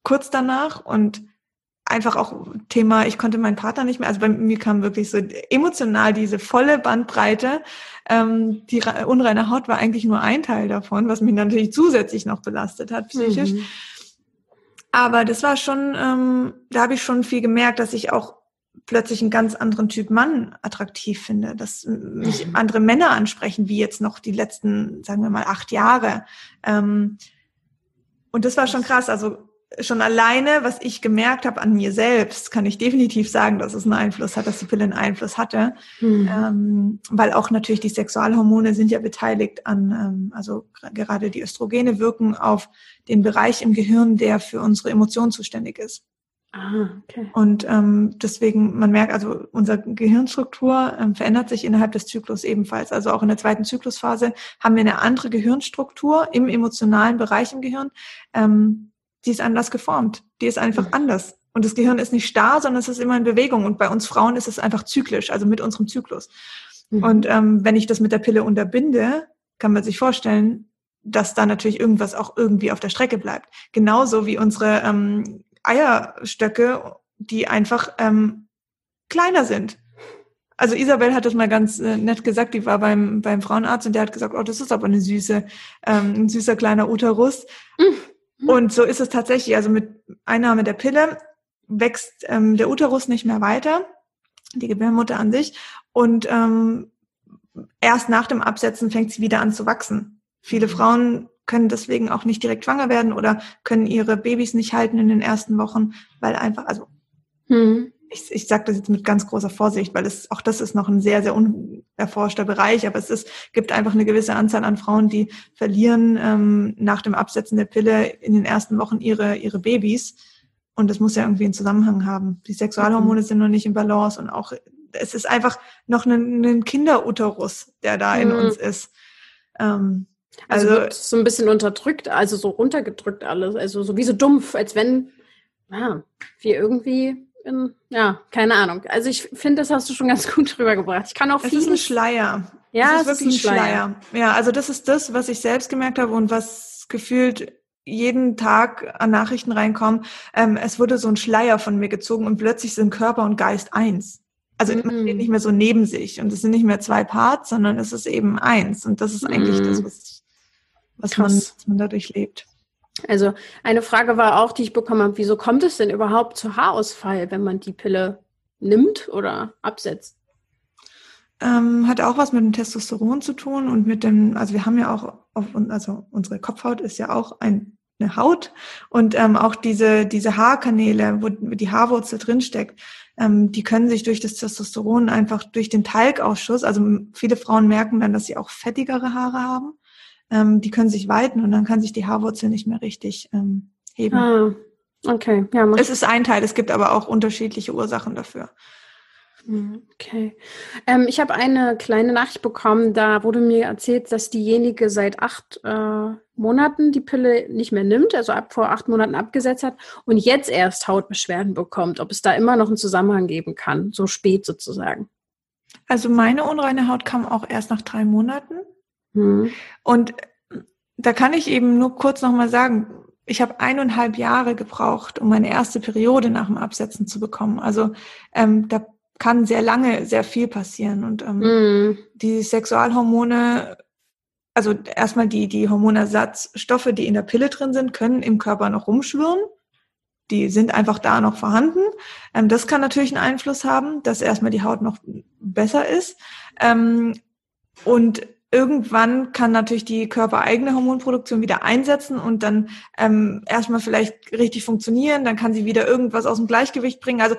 Kurz danach und einfach auch Thema, ich konnte meinen Partner nicht mehr, also bei mir kam wirklich so emotional diese volle Bandbreite. Ähm, die unreine Haut war eigentlich nur ein Teil davon, was mich natürlich zusätzlich noch belastet hat, psychisch. Mhm. Aber das war schon, ähm, da habe ich schon viel gemerkt, dass ich auch plötzlich einen ganz anderen Typ Mann attraktiv finde, dass mich mhm. andere Männer ansprechen, wie jetzt noch die letzten, sagen wir mal, acht Jahre. Ähm, und das war schon krass. Also schon alleine, was ich gemerkt habe an mir selbst, kann ich definitiv sagen, dass es einen Einfluss hat, dass die Pille einen Einfluss hatte. Mhm. Ähm, weil auch natürlich die Sexualhormone sind ja beteiligt an, ähm, also gerade die Östrogene wirken auf den Bereich im Gehirn, der für unsere Emotionen zuständig ist. Ah, okay. Und ähm, deswegen, man merkt, also unsere Gehirnstruktur ähm, verändert sich innerhalb des Zyklus ebenfalls. Also auch in der zweiten Zyklusphase haben wir eine andere Gehirnstruktur im emotionalen Bereich im Gehirn. Ähm, die ist anders geformt. Die ist einfach mhm. anders. Und das Gehirn ist nicht starr, sondern es ist immer in Bewegung. Und bei uns Frauen ist es einfach zyklisch, also mit unserem Zyklus. Mhm. Und ähm, wenn ich das mit der Pille unterbinde, kann man sich vorstellen, dass da natürlich irgendwas auch irgendwie auf der Strecke bleibt. Genauso wie unsere ähm, Eierstöcke, die einfach ähm, kleiner sind. Also Isabel hat das mal ganz äh, nett gesagt, die war beim, beim Frauenarzt und der hat gesagt, oh, das ist aber eine süße, ähm, ein süßer kleiner Uterus. Mhm. Mhm. Und so ist es tatsächlich. Also mit Einnahme der Pille wächst ähm, der Uterus nicht mehr weiter, die Gebärmutter an sich. Und ähm, erst nach dem Absetzen fängt sie wieder an zu wachsen. Viele mhm. Frauen können deswegen auch nicht direkt schwanger werden oder können ihre Babys nicht halten in den ersten Wochen, weil einfach, also hm ich, ich sage das jetzt mit ganz großer Vorsicht, weil es auch das ist noch ein sehr, sehr unerforschter Bereich, aber es ist, gibt einfach eine gewisse Anzahl an Frauen, die verlieren ähm, nach dem Absetzen der Pille in den ersten Wochen ihre, ihre Babys. Und das muss ja irgendwie einen Zusammenhang haben. Die Sexualhormone mhm. sind noch nicht in Balance und auch es ist einfach noch ein, ein Kinderuterus, der da in mhm. uns ist. Ähm, also, also so ein bisschen unterdrückt, also so runtergedrückt alles, also so wie so dumpf, als wenn ja, wir irgendwie bin, ja, keine Ahnung. Also ich finde, das hast du schon ganz gut rübergebracht. Ich kann auch viel. Es ist ein Schleier. Ja, es ist wirklich ist ein, Schleier. Schleier. Ja, also das ist das, was ich selbst gemerkt habe und was gefühlt jeden Tag an Nachrichten reinkommen. Ähm, es wurde so ein Schleier von mir gezogen und plötzlich sind Körper und Geist eins. Also mm. man steht nicht mehr so neben sich und es sind nicht mehr zwei Parts, sondern es ist eben eins. Und das ist eigentlich mm. das, was, was man, was man dadurch lebt. Also eine Frage war auch, die ich bekommen habe, wieso kommt es denn überhaupt zu Haarausfall, wenn man die Pille nimmt oder absetzt? Ähm, hat auch was mit dem Testosteron zu tun und mit dem, also wir haben ja auch, auf, also unsere Kopfhaut ist ja auch ein eine Haut und ähm, auch diese, diese Haarkanäle, wo die Haarwurzel drinsteckt, ähm, die können sich durch das Testosteron einfach durch den Talgausschuss, also viele Frauen merken dann, dass sie auch fettigere Haare haben, ähm, die können sich weiten und dann kann sich die Haarwurzel nicht mehr richtig ähm, heben. Ah, okay, ja. Es ist ein Teil, es gibt aber auch unterschiedliche Ursachen dafür. Hm, okay. Ähm, ich habe eine kleine Nachricht bekommen, da wurde mir erzählt, dass diejenige seit acht äh, Monaten die Pille nicht mehr nimmt, also ab vor acht Monaten abgesetzt hat und jetzt erst Hautbeschwerden bekommt, ob es da immer noch einen Zusammenhang geben kann, so spät sozusagen. Also meine unreine Haut kam auch erst nach drei Monaten. Hm. Und da kann ich eben nur kurz nochmal sagen, ich habe eineinhalb Jahre gebraucht, um meine erste Periode nach dem Absetzen zu bekommen. Also ähm, da kann sehr lange sehr viel passieren. Und ähm, mm. die Sexualhormone, also erstmal die, die Hormonersatzstoffe, die in der Pille drin sind, können im Körper noch rumschwirren. Die sind einfach da noch vorhanden. Ähm, das kann natürlich einen Einfluss haben, dass erstmal die Haut noch besser ist. Ähm, und irgendwann kann natürlich die körpereigene Hormonproduktion wieder einsetzen und dann ähm, erstmal vielleicht richtig funktionieren, dann kann sie wieder irgendwas aus dem Gleichgewicht bringen. Also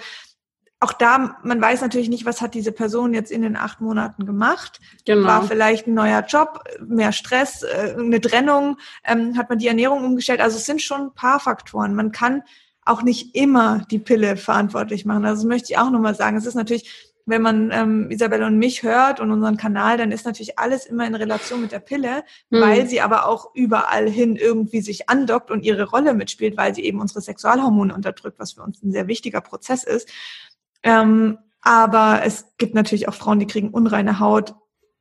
auch da, man weiß natürlich nicht, was hat diese Person jetzt in den acht Monaten gemacht. Genau. War vielleicht ein neuer Job, mehr Stress, äh, eine Trennung, ähm, hat man die Ernährung umgestellt. Also es sind schon ein paar Faktoren. Man kann auch nicht immer die Pille verantwortlich machen. Also das möchte ich auch nochmal sagen. Es ist natürlich, wenn man ähm, Isabelle und mich hört und unseren Kanal, dann ist natürlich alles immer in Relation mit der Pille, mhm. weil sie aber auch überall hin irgendwie sich andockt und ihre Rolle mitspielt, weil sie eben unsere Sexualhormone unterdrückt, was für uns ein sehr wichtiger Prozess ist. Ähm, aber es gibt natürlich auch Frauen, die kriegen unreine Haut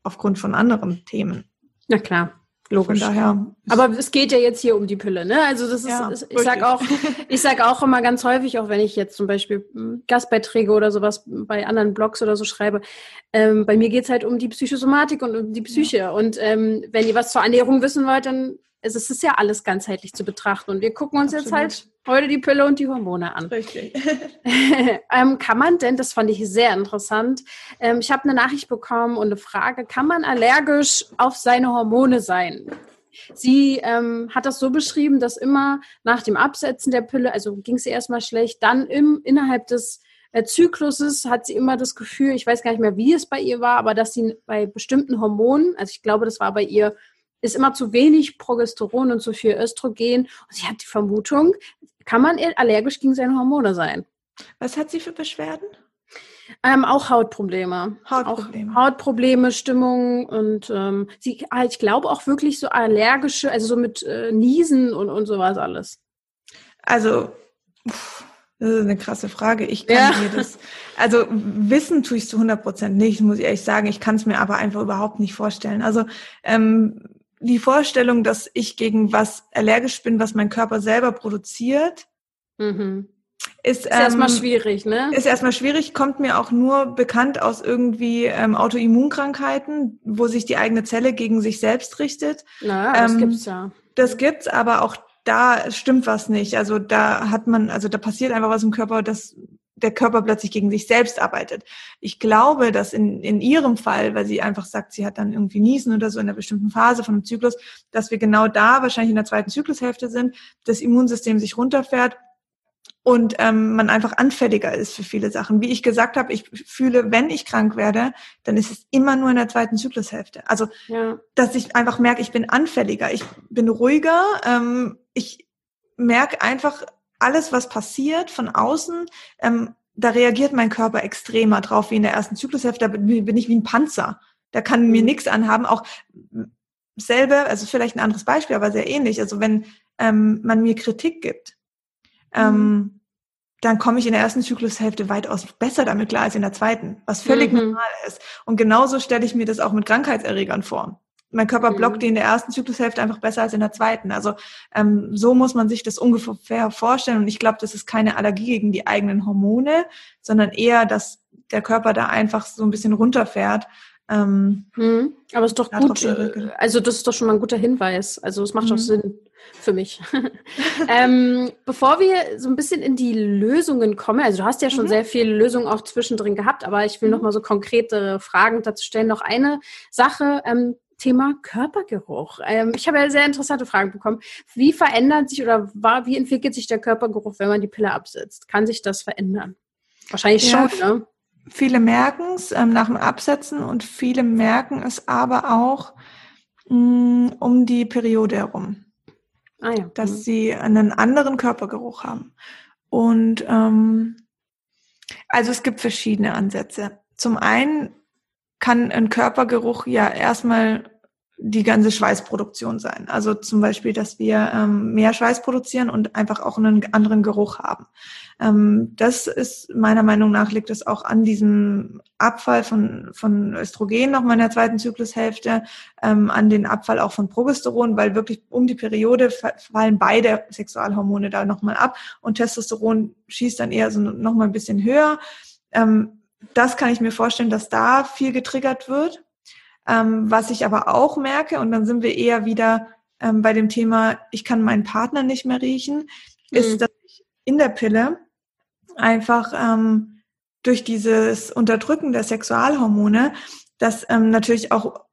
aufgrund von anderen Themen. Na klar. Logisch. Von daher. Aber es geht ja jetzt hier um die Pille, ne? Also das ist, ja, ich sag auch, ich sag auch immer ganz häufig, auch wenn ich jetzt zum Beispiel Gastbeiträge oder sowas bei anderen Blogs oder so schreibe, ähm, bei mir geht's halt um die Psychosomatik und um die Psyche. Ja. Und ähm, wenn ihr was zur Ernährung wissen wollt, dann es ist ja alles ganzheitlich zu betrachten. Und wir gucken uns Absolut. jetzt halt heute die Pille und die Hormone an. Richtig. ähm, kann man denn, das fand ich sehr interessant, ähm, ich habe eine Nachricht bekommen und eine Frage, kann man allergisch auf seine Hormone sein? Sie ähm, hat das so beschrieben, dass immer nach dem Absetzen der Pille, also ging es ihr erstmal schlecht, dann im, innerhalb des äh, Zykluses hat sie immer das Gefühl, ich weiß gar nicht mehr, wie es bei ihr war, aber dass sie bei bestimmten Hormonen, also ich glaube, das war bei ihr ist immer zu wenig Progesteron und zu viel Östrogen. Und sie hat die Vermutung, kann man allergisch gegen seine Hormone sein. Was hat sie für Beschwerden? Ähm, auch Hautprobleme. Hautprobleme. Auch Hautprobleme, Stimmung und ähm, sie, ah, ich glaube auch wirklich so allergische, also so mit äh, Niesen und, und sowas alles. Also, das ist eine krasse Frage. Ich kann ja. mir das, also wissen tue ich es zu 100 Prozent nicht, muss ich ehrlich sagen. Ich kann es mir aber einfach überhaupt nicht vorstellen. Also ähm, die Vorstellung, dass ich gegen was allergisch bin, was mein Körper selber produziert, mhm. ist, ist ähm, erstmal schwierig, ne? Ist erstmal schwierig, kommt mir auch nur bekannt aus irgendwie ähm, Autoimmunkrankheiten, wo sich die eigene Zelle gegen sich selbst richtet. Na, das ähm, gibt's ja. Das gibt's, aber auch da stimmt was nicht. Also da hat man, also da passiert einfach was im Körper, das der Körper plötzlich gegen sich selbst arbeitet. Ich glaube, dass in, in ihrem Fall, weil sie einfach sagt, sie hat dann irgendwie Niesen oder so in einer bestimmten Phase von einem Zyklus, dass wir genau da wahrscheinlich in der zweiten Zyklushälfte sind, das Immunsystem sich runterfährt und ähm, man einfach anfälliger ist für viele Sachen. Wie ich gesagt habe, ich fühle, wenn ich krank werde, dann ist es immer nur in der zweiten Zyklushälfte. Also, ja. dass ich einfach merke, ich bin anfälliger, ich bin ruhiger, ähm, ich merke einfach, alles, was passiert von außen, ähm, da reagiert mein Körper extremer drauf wie in der ersten Zyklushälfte. Da bin ich wie ein Panzer. Da kann mir mhm. nichts anhaben. Auch selbe, also vielleicht ein anderes Beispiel, aber sehr ähnlich. Also wenn ähm, man mir Kritik gibt, ähm, mhm. dann komme ich in der ersten Zyklushälfte weitaus besser damit klar als in der zweiten, was völlig mhm. normal ist. Und genauso stelle ich mir das auch mit Krankheitserregern vor mein Körper blockt mhm. die in der ersten Zyklushälfte einfach besser als in der zweiten. Also ähm, so muss man sich das ungefähr vorstellen. Und ich glaube, das ist keine Allergie gegen die eigenen Hormone, sondern eher, dass der Körper da einfach so ein bisschen runterfährt. Ähm, mhm. Aber es ist doch gut. Äh, also das ist doch schon mal ein guter Hinweis. Also es macht mhm. doch Sinn für mich. ähm, bevor wir so ein bisschen in die Lösungen kommen, also du hast ja schon mhm. sehr viele Lösungen auch zwischendrin gehabt, aber ich will mhm. noch mal so konkrete Fragen dazu stellen. Noch eine Sache. Ähm, Thema Körpergeruch. Ähm, ich habe ja sehr interessante Fragen bekommen. Wie verändert sich oder war, wie entwickelt sich der Körpergeruch, wenn man die Pille absetzt? Kann sich das verändern? Wahrscheinlich ja, schon, ne? Viele merken es ähm, nach dem Absetzen und viele merken es aber auch mh, mm, um die Periode herum. Ah, ja. Dass mhm. sie einen anderen Körpergeruch haben. Und ähm, also es gibt verschiedene Ansätze. Zum einen kann ein Körpergeruch ja erstmal die ganze Schweißproduktion sein. Also zum Beispiel, dass wir ähm, mehr Schweiß produzieren und einfach auch einen anderen Geruch haben. Ähm, das ist meiner Meinung nach liegt es auch an diesem Abfall von, von Östrogen noch mal in der zweiten Zyklushälfte, ähm, an den Abfall auch von Progesteron, weil wirklich um die Periode fallen beide Sexualhormone da nochmal ab und Testosteron schießt dann eher so nochmal ein bisschen höher. Ähm, das kann ich mir vorstellen, dass da viel getriggert wird. Ähm, was ich aber auch merke, und dann sind wir eher wieder ähm, bei dem Thema, ich kann meinen Partner nicht mehr riechen, mhm. ist, dass ich in der Pille einfach ähm, durch dieses Unterdrücken der Sexualhormone, das ähm, natürlich auch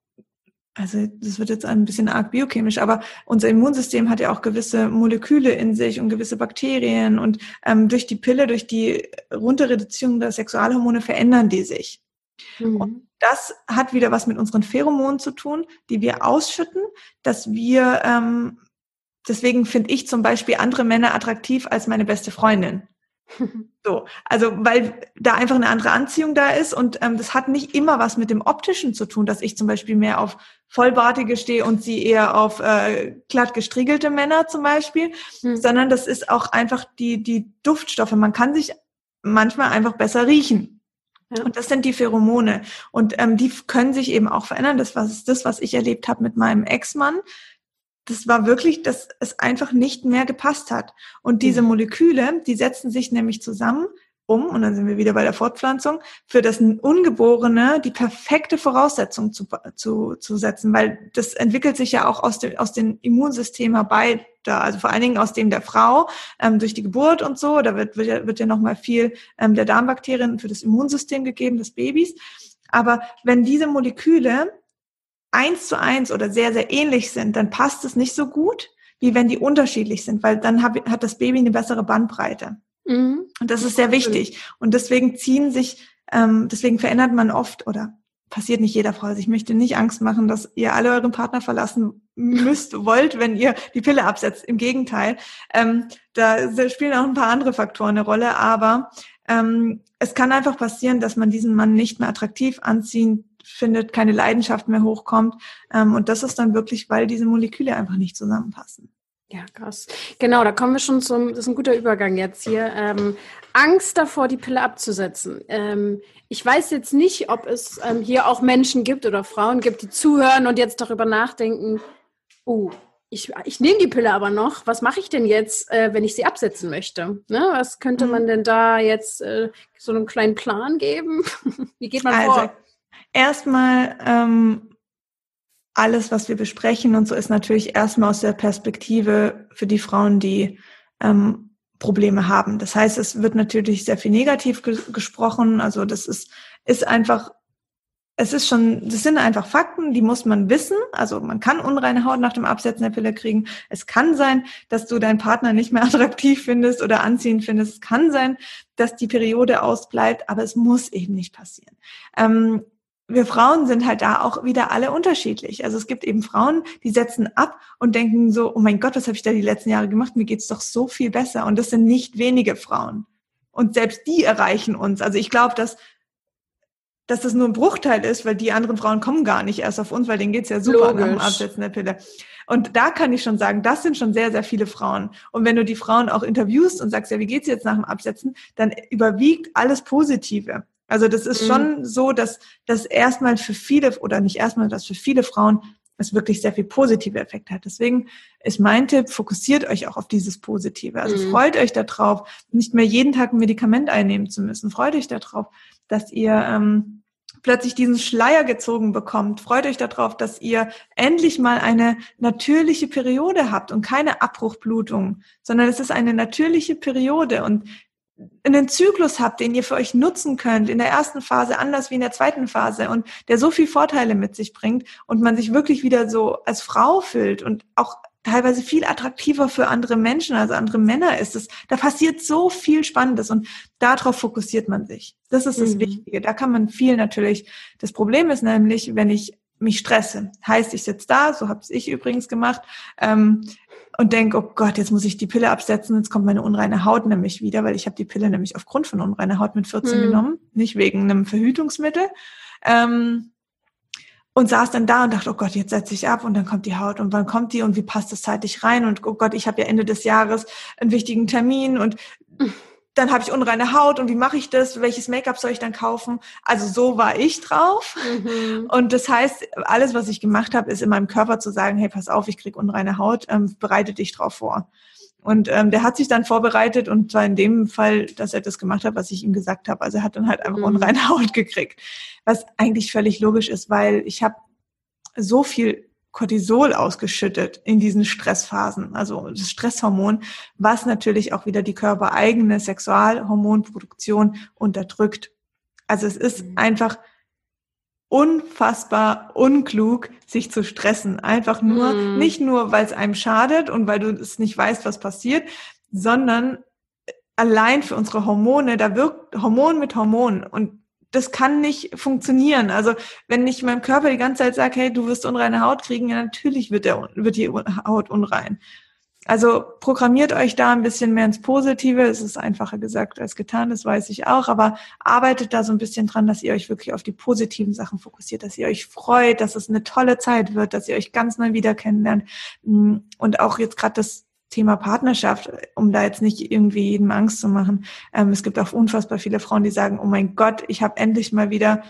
also das wird jetzt ein bisschen arg biochemisch, aber unser Immunsystem hat ja auch gewisse Moleküle in sich und gewisse Bakterien und ähm, durch die Pille, durch die Runterreduzierung der Sexualhormone verändern die sich. Mhm. Und das hat wieder was mit unseren Pheromonen zu tun, die wir ausschütten, dass wir, ähm, deswegen finde ich zum Beispiel andere Männer attraktiv als meine beste Freundin. So, also weil da einfach eine andere Anziehung da ist und ähm, das hat nicht immer was mit dem optischen zu tun, dass ich zum Beispiel mehr auf vollbartige stehe und sie eher auf äh, glatt gestriegelte Männer zum Beispiel, hm. sondern das ist auch einfach die die Duftstoffe. Man kann sich manchmal einfach besser riechen. Ja. Und das sind die Pheromone. Und ähm, die können sich eben auch verändern. Das war das, was ich erlebt habe mit meinem Ex-Mann das war wirklich, dass es einfach nicht mehr gepasst hat. Und diese mhm. Moleküle, die setzen sich nämlich zusammen, um, und dann sind wir wieder bei der Fortpflanzung, für das Ungeborene die perfekte Voraussetzung zu, zu, zu setzen, weil das entwickelt sich ja auch aus dem, aus dem Immunsystem herbei, da, also vor allen Dingen aus dem der Frau, ähm, durch die Geburt und so, da wird, wird ja, wird ja nochmal viel ähm, der Darmbakterien für das Immunsystem gegeben des Babys. Aber wenn diese Moleküle eins zu eins oder sehr, sehr ähnlich sind, dann passt es nicht so gut, wie wenn die unterschiedlich sind, weil dann hab, hat das Baby eine bessere Bandbreite. Mhm. Und das ist sehr wichtig. Und deswegen ziehen sich, ähm, deswegen verändert man oft oder passiert nicht jeder Frau. Also ich möchte nicht Angst machen, dass ihr alle euren Partner verlassen müsst, wollt, wenn ihr die Pille absetzt. Im Gegenteil. Ähm, da spielen auch ein paar andere Faktoren eine Rolle, aber ähm, es kann einfach passieren, dass man diesen Mann nicht mehr attraktiv anziehen findet, keine Leidenschaft mehr hochkommt. Ähm, und das ist dann wirklich, weil diese Moleküle einfach nicht zusammenpassen. Ja, krass. Genau, da kommen wir schon zum, das ist ein guter Übergang jetzt hier. Ähm, Angst davor, die Pille abzusetzen. Ähm, ich weiß jetzt nicht, ob es ähm, hier auch Menschen gibt oder Frauen gibt, die zuhören und jetzt darüber nachdenken, oh, ich, ich nehme die Pille aber noch. Was mache ich denn jetzt, äh, wenn ich sie absetzen möchte? Ne? Was könnte mhm. man denn da jetzt äh, so einen kleinen Plan geben? Wie geht man also, vor? Erstmal ähm, alles, was wir besprechen und so ist natürlich erstmal aus der Perspektive für die Frauen, die ähm, Probleme haben. Das heißt, es wird natürlich sehr viel negativ ge gesprochen. Also das ist, ist einfach, es ist schon, das sind einfach Fakten, die muss man wissen. Also man kann unreine Haut nach dem Absetzen der Pille kriegen. Es kann sein, dass du deinen Partner nicht mehr attraktiv findest oder anziehend findest. Es kann sein, dass die Periode ausbleibt, aber es muss eben nicht passieren. Ähm, wir Frauen sind halt da auch wieder alle unterschiedlich. Also es gibt eben Frauen, die setzen ab und denken so, oh mein Gott, was habe ich da die letzten Jahre gemacht? Mir geht's doch so viel besser. Und das sind nicht wenige Frauen. Und selbst die erreichen uns. Also ich glaube, dass, dass das nur ein Bruchteil ist, weil die anderen Frauen kommen gar nicht erst auf uns, weil denen geht's ja super Logisch. nach dem Absetzen der Pille. Und da kann ich schon sagen, das sind schon sehr, sehr viele Frauen. Und wenn du die Frauen auch interviewst und sagst, ja, wie geht's jetzt nach dem Absetzen, dann überwiegt alles Positive. Also das ist mhm. schon so, dass das erstmal für viele oder nicht erstmal, dass für viele Frauen es wirklich sehr viel positive Effekte hat. Deswegen ist mein Tipp, fokussiert euch auch auf dieses Positive. Also mhm. freut euch darauf, nicht mehr jeden Tag ein Medikament einnehmen zu müssen. Freut euch darauf, dass ihr ähm, plötzlich diesen Schleier gezogen bekommt. Freut euch darauf, dass ihr endlich mal eine natürliche Periode habt und keine Abbruchblutung, sondern es ist eine natürliche Periode und einen Zyklus habt, den ihr für euch nutzen könnt, in der ersten Phase anders wie in der zweiten Phase und der so viel Vorteile mit sich bringt und man sich wirklich wieder so als Frau fühlt und auch teilweise viel attraktiver für andere Menschen, also andere Männer ist es. Da passiert so viel Spannendes und darauf fokussiert man sich. Das ist das mhm. Wichtige. Da kann man viel natürlich. Das Problem ist nämlich, wenn ich mich stresse. Heißt, ich sitze da, so habe ich übrigens gemacht, ähm, und denke, oh Gott, jetzt muss ich die Pille absetzen, jetzt kommt meine unreine Haut nämlich wieder, weil ich habe die Pille nämlich aufgrund von unreiner Haut mit 14 mhm. genommen, nicht wegen einem Verhütungsmittel. Ähm, und saß dann da und dachte, oh Gott, jetzt setze ich ab und dann kommt die Haut und wann kommt die und wie passt das zeitlich rein und oh Gott, ich habe ja Ende des Jahres einen wichtigen Termin und dann habe ich unreine Haut und wie mache ich das? Welches Make-up soll ich dann kaufen? Also so war ich drauf. Mhm. Und das heißt, alles, was ich gemacht habe, ist in meinem Körper zu sagen, hey, pass auf, ich krieg unreine Haut, ähm, bereite dich drauf vor. Und ähm, der hat sich dann vorbereitet und zwar in dem Fall, dass er das gemacht hat, was ich ihm gesagt habe. Also er hat dann halt einfach mhm. unreine Haut gekriegt, was eigentlich völlig logisch ist, weil ich habe so viel Cortisol ausgeschüttet in diesen Stressphasen, also das Stresshormon, was natürlich auch wieder die körpereigene Sexualhormonproduktion unterdrückt. Also es ist mhm. einfach unfassbar unklug, sich zu stressen. Einfach nur, mhm. nicht nur, weil es einem schadet und weil du es nicht weißt, was passiert, sondern allein für unsere Hormone, da wirkt Hormon mit Hormon und das kann nicht funktionieren. Also wenn ich meinem Körper die ganze Zeit sage, hey, du wirst unreine Haut kriegen, ja, natürlich wird, der, wird die Haut unrein. Also programmiert euch da ein bisschen mehr ins Positive. Es ist einfacher gesagt als getan, das weiß ich auch. Aber arbeitet da so ein bisschen dran, dass ihr euch wirklich auf die positiven Sachen fokussiert, dass ihr euch freut, dass es eine tolle Zeit wird, dass ihr euch ganz neu wieder kennenlernt. Und auch jetzt gerade das Thema Partnerschaft, um da jetzt nicht irgendwie jedem Angst zu machen. Ähm, es gibt auch unfassbar viele Frauen, die sagen, oh mein Gott, ich habe endlich mal wieder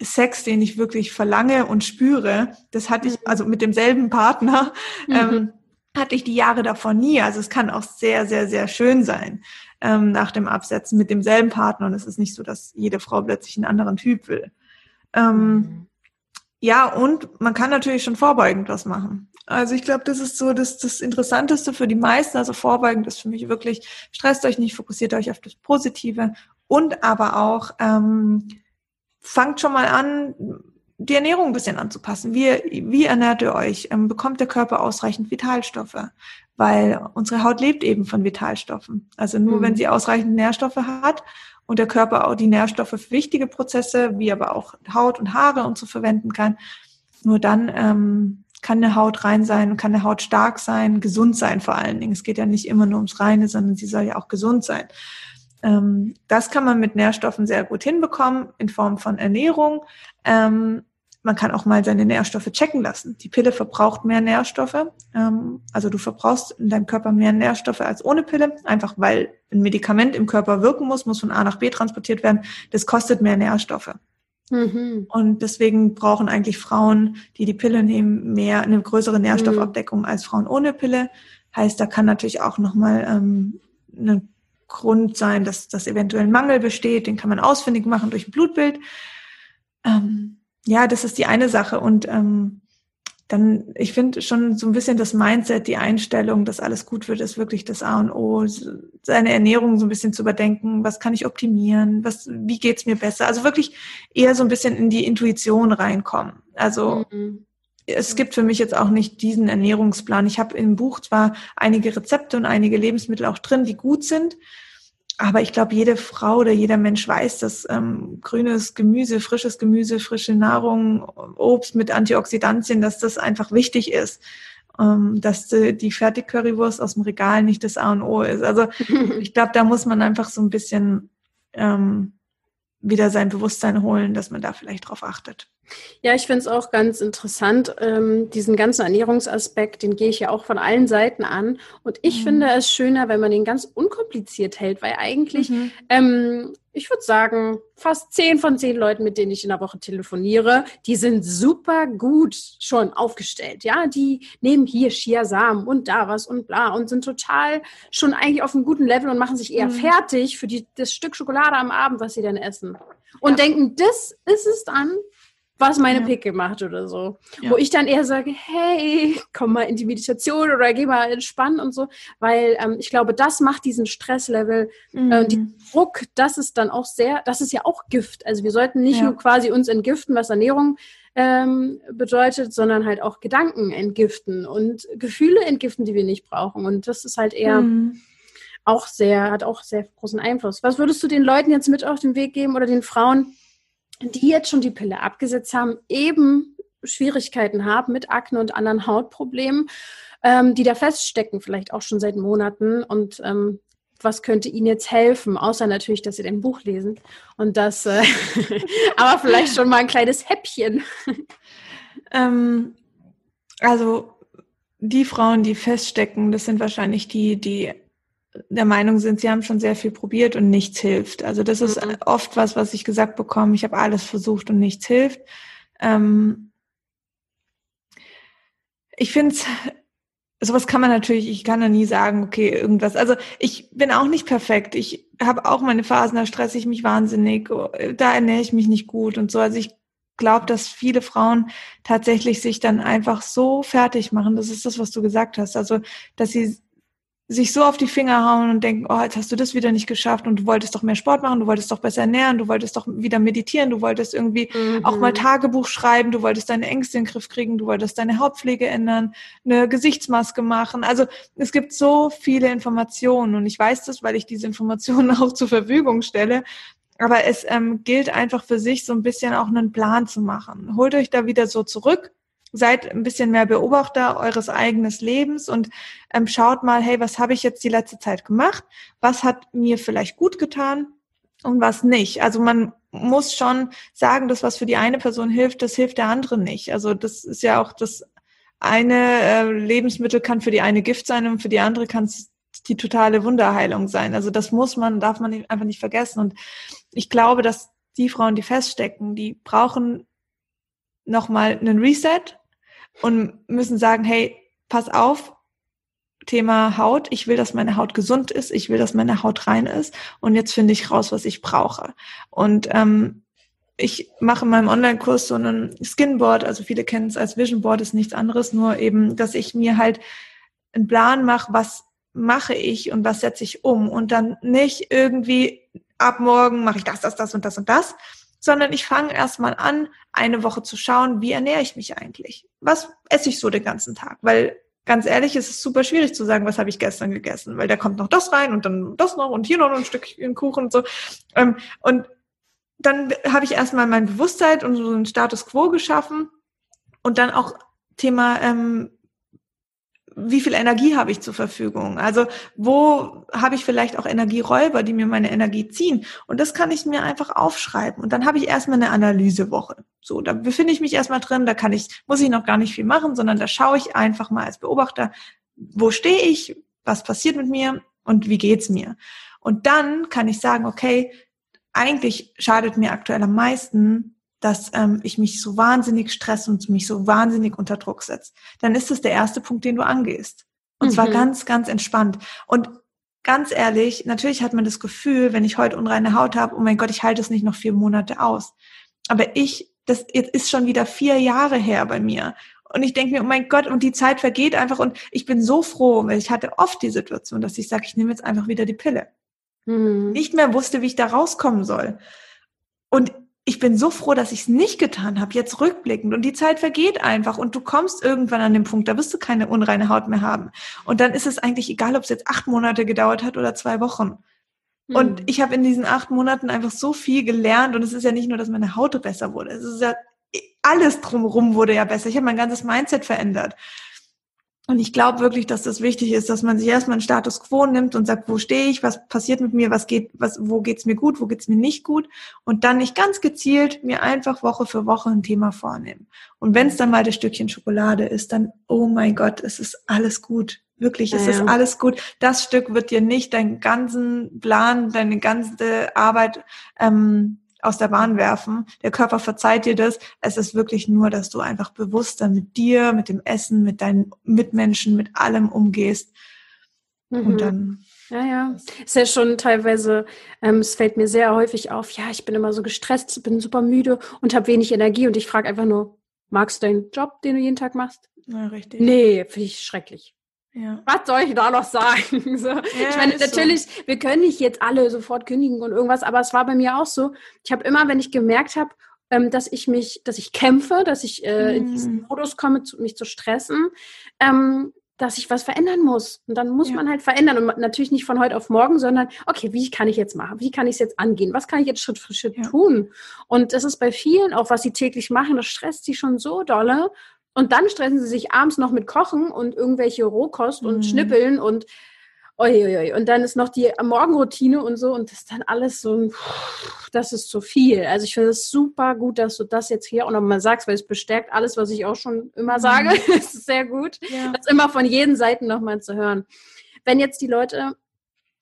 Sex, den ich wirklich verlange und spüre. Das hatte ich also mit demselben Partner. Mhm. Ähm, hatte ich die Jahre davor nie. Also es kann auch sehr, sehr, sehr schön sein ähm, nach dem Absetzen mit demselben Partner. Und es ist nicht so, dass jede Frau plötzlich einen anderen Typ will. Ähm, mhm. Ja, und man kann natürlich schon vorbeugend was machen. Also ich glaube, das ist so das, das Interessanteste für die meisten. Also vorbeugend ist für mich wirklich, stresst euch nicht, fokussiert euch auf das Positive und aber auch ähm, fangt schon mal an, die Ernährung ein bisschen anzupassen. Wie, wie ernährt ihr euch? Ähm, bekommt der Körper ausreichend Vitalstoffe? Weil unsere Haut lebt eben von Vitalstoffen. Also nur mhm. wenn sie ausreichend Nährstoffe hat und der Körper auch die Nährstoffe für wichtige Prozesse, wie aber auch Haut und Haare und so verwenden kann, nur dann ähm, kann eine Haut rein sein, kann eine Haut stark sein, gesund sein vor allen Dingen. Es geht ja nicht immer nur ums Reine, sondern sie soll ja auch gesund sein. Ähm, das kann man mit Nährstoffen sehr gut hinbekommen in Form von Ernährung. Ähm, man kann auch mal seine Nährstoffe checken lassen. Die Pille verbraucht mehr Nährstoffe. Ähm, also du verbrauchst in deinem Körper mehr Nährstoffe als ohne Pille, einfach weil ein Medikament im Körper wirken muss, muss von A nach B transportiert werden. Das kostet mehr Nährstoffe. Mhm. Und deswegen brauchen eigentlich Frauen, die die Pille nehmen, mehr eine größere Nährstoffabdeckung mhm. als Frauen ohne Pille. Heißt, da kann natürlich auch nochmal ähm, ein Grund sein, dass, dass eventuell ein Mangel besteht. Den kann man ausfindig machen durch ein Blutbild. Ähm, ja, das ist die eine Sache. Und ähm, dann, ich finde schon so ein bisschen das Mindset, die Einstellung, dass alles gut wird, ist wirklich das A und O. Seine Ernährung so ein bisschen zu überdenken, was kann ich optimieren, was, wie geht's mir besser? Also wirklich eher so ein bisschen in die Intuition reinkommen. Also mhm. es gibt für mich jetzt auch nicht diesen Ernährungsplan. Ich habe im Buch zwar einige Rezepte und einige Lebensmittel auch drin, die gut sind. Aber ich glaube, jede Frau oder jeder Mensch weiß, dass ähm, grünes Gemüse, frisches Gemüse, frische Nahrung, Obst mit Antioxidantien, dass das einfach wichtig ist. Ähm, dass die, die Fertig-Currywurst aus dem Regal nicht das A und O ist. Also ich glaube, da muss man einfach so ein bisschen ähm, wieder sein Bewusstsein holen, dass man da vielleicht drauf achtet. Ja, ich finde es auch ganz interessant, ähm, diesen ganzen Ernährungsaspekt, den gehe ich ja auch von allen Seiten an. Und ich mhm. finde es schöner, wenn man den ganz unkompliziert hält, weil eigentlich, mhm. ähm, ich würde sagen, fast zehn von zehn Leuten, mit denen ich in der Woche telefoniere, die sind super gut schon aufgestellt. Ja, die nehmen hier Chiasamen und da was und bla und sind total schon eigentlich auf einem guten Level und machen sich eher mhm. fertig für die, das Stück Schokolade am Abend, was sie dann essen. Und ja. denken, das ist es dann, was meine ja. Pickel macht oder so. Ja. Wo ich dann eher sage, hey, komm mal in die Meditation oder geh mal entspannen und so, weil ähm, ich glaube, das macht diesen Stresslevel, mhm. äh, die Druck, das ist dann auch sehr, das ist ja auch Gift. Also wir sollten nicht ja. nur quasi uns entgiften, was Ernährung ähm, bedeutet, sondern halt auch Gedanken entgiften und Gefühle entgiften, die wir nicht brauchen. Und das ist halt eher mhm. auch sehr, hat auch sehr großen Einfluss. Was würdest du den Leuten jetzt mit auf den Weg geben oder den Frauen, die jetzt schon die Pille abgesetzt haben, eben Schwierigkeiten haben mit Akne und anderen Hautproblemen, ähm, die da feststecken, vielleicht auch schon seit Monaten und ähm, was könnte Ihnen jetzt helfen, außer natürlich, dass Sie dein Buch lesen und das, äh, aber vielleicht schon mal ein kleines Häppchen. Ähm, also die Frauen, die feststecken, das sind wahrscheinlich die, die der Meinung sind, sie haben schon sehr viel probiert und nichts hilft. Also das ist mhm. oft was, was ich gesagt bekomme, ich habe alles versucht und nichts hilft. Ähm ich finde sowas kann man natürlich, ich kann ja nie sagen, okay, irgendwas. Also ich bin auch nicht perfekt. Ich habe auch meine Phasen, da stresse ich mich wahnsinnig, da ernähre ich mich nicht gut und so. Also ich glaube, dass viele Frauen tatsächlich sich dann einfach so fertig machen. Das ist das, was du gesagt hast. Also, dass sie sich so auf die Finger hauen und denken, oh, jetzt hast du das wieder nicht geschafft und du wolltest doch mehr Sport machen, du wolltest doch besser ernähren, du wolltest doch wieder meditieren, du wolltest irgendwie mhm. auch mal Tagebuch schreiben, du wolltest deine Ängste in den Griff kriegen, du wolltest deine Hautpflege ändern, eine Gesichtsmaske machen. Also es gibt so viele Informationen und ich weiß das, weil ich diese Informationen auch zur Verfügung stelle. Aber es ähm, gilt einfach für sich so ein bisschen auch einen Plan zu machen. Holt euch da wieder so zurück seid ein bisschen mehr Beobachter eures eigenen Lebens und ähm, schaut mal, hey, was habe ich jetzt die letzte Zeit gemacht? Was hat mir vielleicht gut getan und was nicht? Also man muss schon sagen, dass was für die eine Person hilft, das hilft der andere nicht. Also das ist ja auch das eine äh, Lebensmittel kann für die eine Gift sein und für die andere kann es die totale Wunderheilung sein. Also das muss man, darf man einfach nicht vergessen. Und ich glaube, dass die Frauen, die feststecken, die brauchen nochmal einen Reset und müssen sagen, hey, pass auf, Thema Haut, ich will, dass meine Haut gesund ist, ich will, dass meine Haut rein ist und jetzt finde ich raus, was ich brauche. Und ähm, ich mache in meinem Online-Kurs so einen Skinboard, also viele kennen es als Vision Board, ist nichts anderes, nur eben, dass ich mir halt einen Plan mache, was mache ich und was setze ich um und dann nicht irgendwie ab morgen mache ich das, das, das und das und das, sondern ich fange erstmal an, eine Woche zu schauen, wie ernähre ich mich eigentlich? Was esse ich so den ganzen Tag? Weil ganz ehrlich, es ist super schwierig zu sagen, was habe ich gestern gegessen, weil da kommt noch das rein und dann das noch und hier noch ein Stückchen Kuchen und so. Ähm, und dann habe ich erstmal mein Bewusstsein und so einen Status quo geschaffen und dann auch Thema ähm, wie viel Energie habe ich zur Verfügung? Also wo habe ich vielleicht auch Energieräuber, die mir meine Energie ziehen? Und das kann ich mir einfach aufschreiben. Und dann habe ich erstmal eine Analysewoche. So, da befinde ich mich erstmal drin, da kann ich, muss ich noch gar nicht viel machen, sondern da schaue ich einfach mal als Beobachter, wo stehe ich, was passiert mit mir und wie geht's mir? Und dann kann ich sagen, okay, eigentlich schadet mir aktuell am meisten dass ähm, ich mich so wahnsinnig stresse und mich so wahnsinnig unter Druck setze, dann ist es der erste Punkt, den du angehst. Und mhm. zwar ganz, ganz entspannt. Und ganz ehrlich, natürlich hat man das Gefühl, wenn ich heute unreine Haut habe, oh mein Gott, ich halte es nicht noch vier Monate aus. Aber ich, das jetzt ist schon wieder vier Jahre her bei mir. Und ich denke mir, oh mein Gott, und die Zeit vergeht einfach. Und ich bin so froh, weil ich hatte oft die Situation, dass ich sage, ich nehme jetzt einfach wieder die Pille. Mhm. Nicht mehr wusste, wie ich da rauskommen soll. Und ich bin so froh, dass ich es nicht getan habe, jetzt rückblickend. Und die Zeit vergeht einfach und du kommst irgendwann an den Punkt, da wirst du keine unreine Haut mehr haben. Und dann ist es eigentlich egal, ob es jetzt acht Monate gedauert hat oder zwei Wochen. Mhm. Und ich habe in diesen acht Monaten einfach so viel gelernt. Und es ist ja nicht nur, dass meine Haut besser wurde. Es ist ja alles drumherum wurde ja besser. Ich habe mein ganzes Mindset verändert. Und ich glaube wirklich, dass das wichtig ist, dass man sich erstmal einen Status quo nimmt und sagt, wo stehe ich, was passiert mit mir, was geht, was, wo geht's mir gut, wo geht's mir nicht gut und dann nicht ganz gezielt mir einfach Woche für Woche ein Thema vornehmen. Und wenn es dann mal das Stückchen Schokolade ist, dann, oh mein Gott, es ist alles gut. Wirklich, es ja, ist alles gut. Das Stück wird dir nicht deinen ganzen Plan, deine ganze Arbeit ähm, aus der Bahn werfen. Der Körper verzeiht dir das. Es ist wirklich nur, dass du einfach bewusster mit dir, mit dem Essen, mit deinen Mitmenschen, mit allem umgehst. Mhm. Und dann Ja, ja. Ist ja schon teilweise, ähm, es fällt mir sehr häufig auf, ja, ich bin immer so gestresst, bin super müde und habe wenig Energie und ich frage einfach nur, magst du deinen Job, den du jeden Tag machst? Ja, richtig. Nee, finde ich schrecklich. Ja. Was soll ich da noch sagen? So. Ja, ich meine, ist so. natürlich, wir können nicht jetzt alle sofort kündigen und irgendwas, aber es war bei mir auch so. Ich habe immer, wenn ich gemerkt habe, ähm, dass ich mich, dass ich kämpfe, dass ich äh, in diesen Mhm. Modus komme, zu, mich zu stressen, ähm, dass ich was verändern muss. Und dann muss Ja. man halt verändern. Und natürlich nicht von heute auf morgen, sondern, okay, wie kann ich jetzt machen? Wie kann ich es jetzt angehen? Was kann ich jetzt Schritt für Schritt Ja. tun? Und das ist bei vielen auch, was sie täglich machen, das stresst sie schon so dolle. Und dann stressen sie sich abends noch mit Kochen und irgendwelche Rohkost und Mhm. Schnippeln und Uiuiui. Und dann ist noch die Morgenroutine und so und das ist dann alles so, ein- das ist zu viel. Also ich finde es super gut, dass du das jetzt hier auch nochmal sagst, weil es bestärkt alles, was ich auch schon immer sage. Es ist sehr gut, Ja. das immer von jeden Seiten nochmal zu hören. Wenn jetzt die Leute,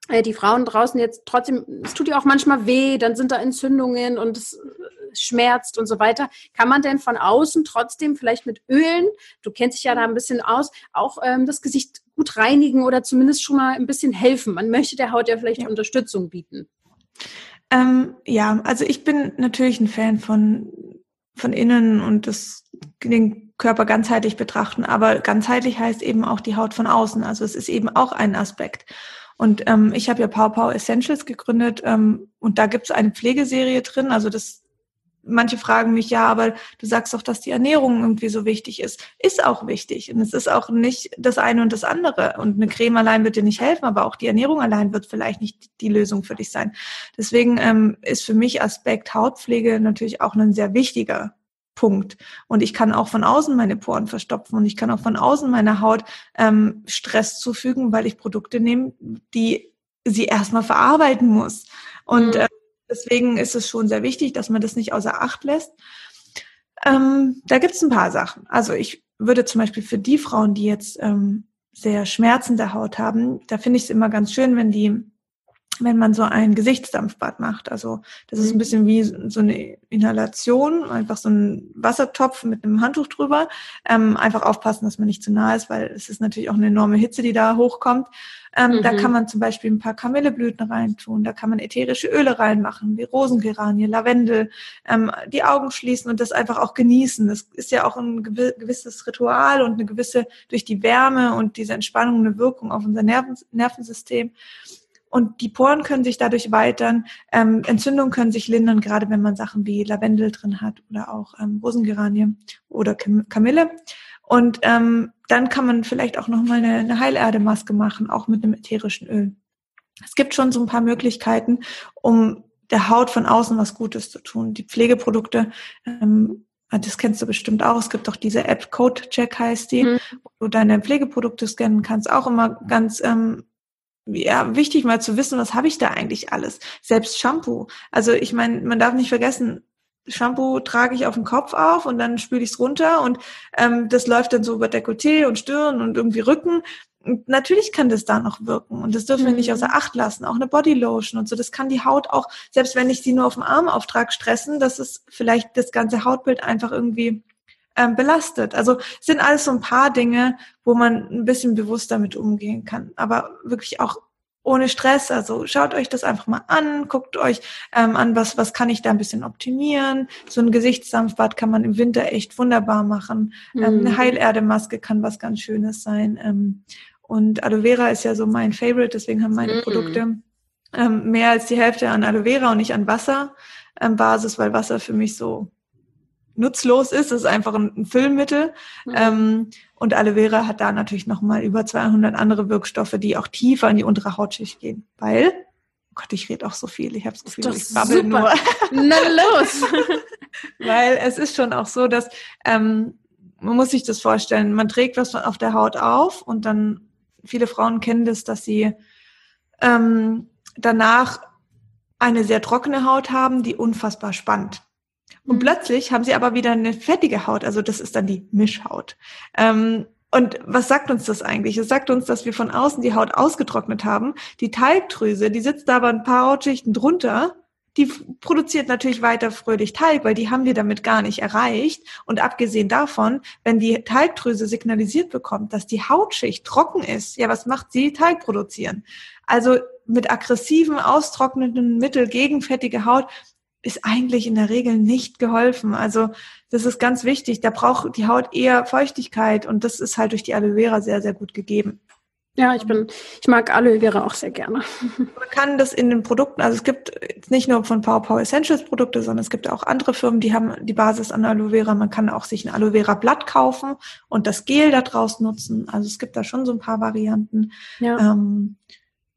die Frauen draußen jetzt trotzdem, es tut ja auch manchmal weh, dann sind da Entzündungen und es äh, schmerzt und so weiter. Kann man denn von außen trotzdem vielleicht mit Ölen, du kennst dich ja da ein bisschen aus, auch ähm, das Gesicht gut reinigen oder zumindest schon mal ein bisschen helfen? Man möchte der Haut ja vielleicht Ja. Unterstützung bieten. Ähm, ja, also ich bin natürlich ein Fan von, von innen und das, den Körper ganzheitlich betrachten, aber ganzheitlich heißt eben auch die Haut von außen. Also es ist eben auch ein Aspekt. Und ähm, ich habe ja Pow Pow Essentials gegründet ähm, und da gibt es eine Pflegeserie drin. Also das, manche fragen mich, ja, aber du sagst doch, dass die Ernährung irgendwie so wichtig ist. Ist auch wichtig. Und es ist auch nicht das eine und das andere. Und eine Creme allein wird dir nicht helfen, aber auch die Ernährung allein wird vielleicht nicht die Lösung für dich sein. Deswegen ähm, ist für mich Aspekt Hautpflege natürlich auch ein sehr wichtiger Punkt. Und ich kann auch von außen meine Poren verstopfen und ich kann auch von außen meiner Haut ähm, Stress zufügen, weil ich Produkte nehme, die sie erstmal verarbeiten muss. Und Mhm. äh, deswegen ist es schon sehr wichtig, dass man das nicht außer Acht lässt. Ähm, da gibt es ein paar Sachen. Also ich würde zum Beispiel für die Frauen, die jetzt ähm, sehr schmerzende Haut haben, da finde ich es immer ganz schön, wenn die wenn man so ein Gesichtsdampfbad macht. Also das ist ein Mhm. bisschen wie so eine Inhalation, einfach so ein Wassertopf mit einem Handtuch drüber. Ähm, einfach aufpassen, dass man nicht zu nah ist, weil es ist natürlich auch eine enorme Hitze, die da hochkommt. Ähm, Da Mhm. kann man zum Beispiel ein paar Kamilleblüten reintun, da kann man ätherische Öle reinmachen, wie Rosengeranie, Lavendel, ähm, die Augen schließen und das einfach auch genießen. Das ist ja auch ein gewi- gewisses Ritual und eine gewisse, durch die Wärme und diese Entspannung eine Wirkung auf unser Nerven, Nervensystem. Und die Poren können sich dadurch weitern. Ähm, Entzündungen können sich lindern, gerade wenn man Sachen wie Lavendel drin hat oder auch ähm, Rosengeranie oder Kam Kamille. Und ähm, dann kann man vielleicht auch nochmal eine, eine Heilerdemaske machen, auch mit einem ätherischen Öl. Es gibt schon so ein paar Möglichkeiten, um der Haut von außen was Gutes zu tun. Die Pflegeprodukte, ähm, das kennst du bestimmt auch. Es gibt auch diese App Code Check heißt die, Mhm. wo du deine Pflegeprodukte scannen kannst. Auch immer ganz ähm, ja, wichtig mal zu wissen, was habe ich da eigentlich alles. Selbst Shampoo. Also ich meine, man darf nicht vergessen, Shampoo trage ich auf den Kopf auf und dann spüle ich es runter und ähm, das läuft dann so über Dekolleté und Stirn und irgendwie Rücken. Und natürlich kann das da noch wirken und das dürfen wir nicht Mhm. außer Acht lassen. Auch eine Bodylotion und so, das kann die Haut auch, selbst wenn ich sie nur auf dem Armauftrag stressen, dass es vielleicht das ganze Hautbild einfach irgendwie ähm, belastet. Also es sind alles so ein paar Dinge, wo man ein bisschen bewusster mit umgehen kann, aber wirklich auch ohne Stress. Also schaut euch das einfach mal an, guckt euch ähm, an, was, was kann ich da ein bisschen optimieren. So ein Gesichtsdampfbad kann man im Winter echt wunderbar machen. Ähm, Mhm. eine Heilerdemaske kann was ganz Schönes sein. Ähm, und Aloe Vera ist ja so mein Favorite, deswegen haben meine Mhm. Produkte ähm, mehr als die Hälfte an Aloe Vera und nicht an Wasser ähm, Basis, weil Wasser für mich so nutzlos ist. Es ist einfach ein, Füllmittel. Mhm. Ähm, und Aloe Vera hat da natürlich nochmal über 200 andere Wirkstoffe, die auch tiefer in die untere Hautschicht gehen. Weil, oh Gott, ich rede auch so viel. Ich habe das Gefühl, ich babbel super. nur. Na los! Weil es ist schon auch so, dass ähm, man muss sich das vorstellen, man trägt was auf der Haut auf und dann, viele Frauen kennen das, dass sie ähm, danach eine sehr trockene Haut haben, die unfassbar spannt. Und Mhm. plötzlich haben sie aber wieder eine fettige Haut, also das ist dann die Mischhaut. Ähm, und was sagt uns das eigentlich? Es sagt uns, dass wir von außen die Haut ausgetrocknet haben. Die Talgdrüse, die sitzt da aber ein paar Hautschichten drunter, die produziert natürlich weiter fröhlich Talg, weil die haben wir damit gar nicht erreicht. Und abgesehen davon, wenn die Talgdrüse signalisiert bekommt, dass die Hautschicht trocken ist, ja, was macht sie? Talg produzieren. Also mit aggressiven, austrocknenden Mittel gegen fettige Haut ist eigentlich in der Regel nicht geholfen. Also das ist ganz wichtig. Da braucht die Haut eher Feuchtigkeit und das ist halt durch die Aloe Vera sehr, sehr gut gegeben. Ja, ich bin, ich mag Aloe Vera auch sehr gerne. Man kann das in den Produkten, also es gibt nicht nur von Power Power Essentials Produkte, sondern es gibt auch andere Firmen, die haben die Basis an Aloe Vera. Man kann auch sich ein Aloe Vera Blatt kaufen und das Gel da draus nutzen. Also es gibt da schon so ein paar Varianten. Ja, ähm,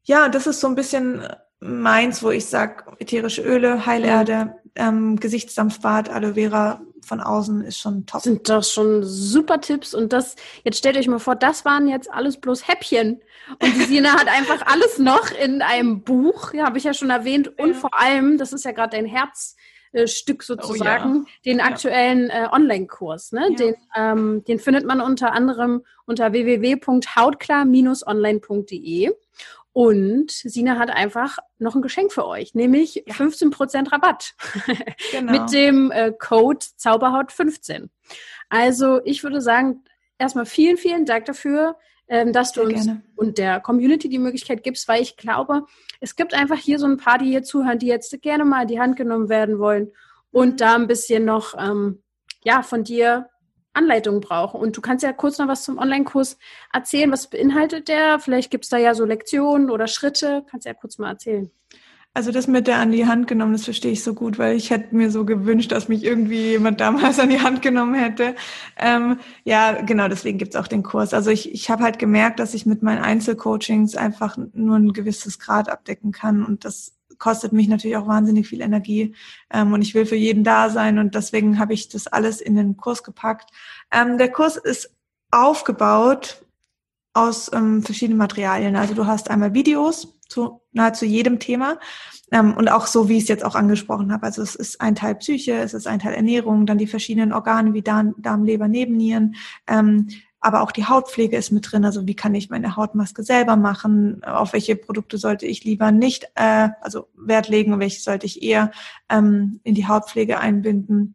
ja das ist so ein bisschen meins, wo ich sage, ätherische Öle, Heilerde, ähm, Gesichtsdampfbad, Aloe Vera von außen ist schon top. Sind das schon super Tipps und das, jetzt stellt euch mal vor, das waren jetzt alles bloß Häppchen. Und die Sina hat einfach alles noch in einem Buch, ja, habe ich ja schon erwähnt. Und vor allem, das ist ja gerade dein Herzstück sozusagen, oh, ja. den aktuellen äh, Online-Kurs. Ne? Ja. Den, ähm, den findet man unter anderem unter www.hautklar-online.de. Und Sina hat einfach noch ein Geschenk für euch, nämlich ja. 15% Rabatt genau. mit dem äh, Code Zauberhaut15. Also ich würde sagen, erstmal vielen, vielen Dank dafür, ähm, dass Sehr du uns gerne. und der Community die Möglichkeit gibst, weil ich glaube, es gibt einfach hier so ein paar, die hier zuhören, die jetzt gerne mal in die Hand genommen werden wollen und mhm. da ein bisschen noch ähm, ja, von dir Anleitung brauche. Und du kannst ja kurz noch was zum Online-Kurs erzählen. Was beinhaltet der? Vielleicht gibt es da ja so Lektionen oder Schritte. Kannst ja kurz mal erzählen. Also das mit der an die Hand genommen, das verstehe ich so gut, weil ich hätte mir so gewünscht, dass mich irgendwie jemand damals an die Hand genommen hätte. Ähm, ja, genau, deswegen gibt's auch den Kurs. Also ich, ich habe halt gemerkt, dass ich mit meinen Einzelcoachings einfach nur ein gewisses Grad abdecken kann und das kostet mich natürlich auch wahnsinnig viel Energie ähm, und ich will für jeden da sein und deswegen habe ich das alles in den Kurs gepackt. Ähm, der Kurs ist aufgebaut aus ähm, verschiedenen Materialien. Also du hast einmal Videos zu nahezu jedem Thema ähm, und auch so, wie ich es jetzt auch angesprochen habe. Also es ist ein Teil Psyche, es ist ein Teil Ernährung, dann die verschiedenen Organe wie Darm, Darm Leber, Nebennieren, ähm, aber auch die Hautpflege ist mit drin. Also wie kann ich meine Hautmaske selber machen? Auf welche Produkte sollte ich lieber nicht, äh, also Wert legen welche sollte ich eher ähm, in die Hautpflege einbinden?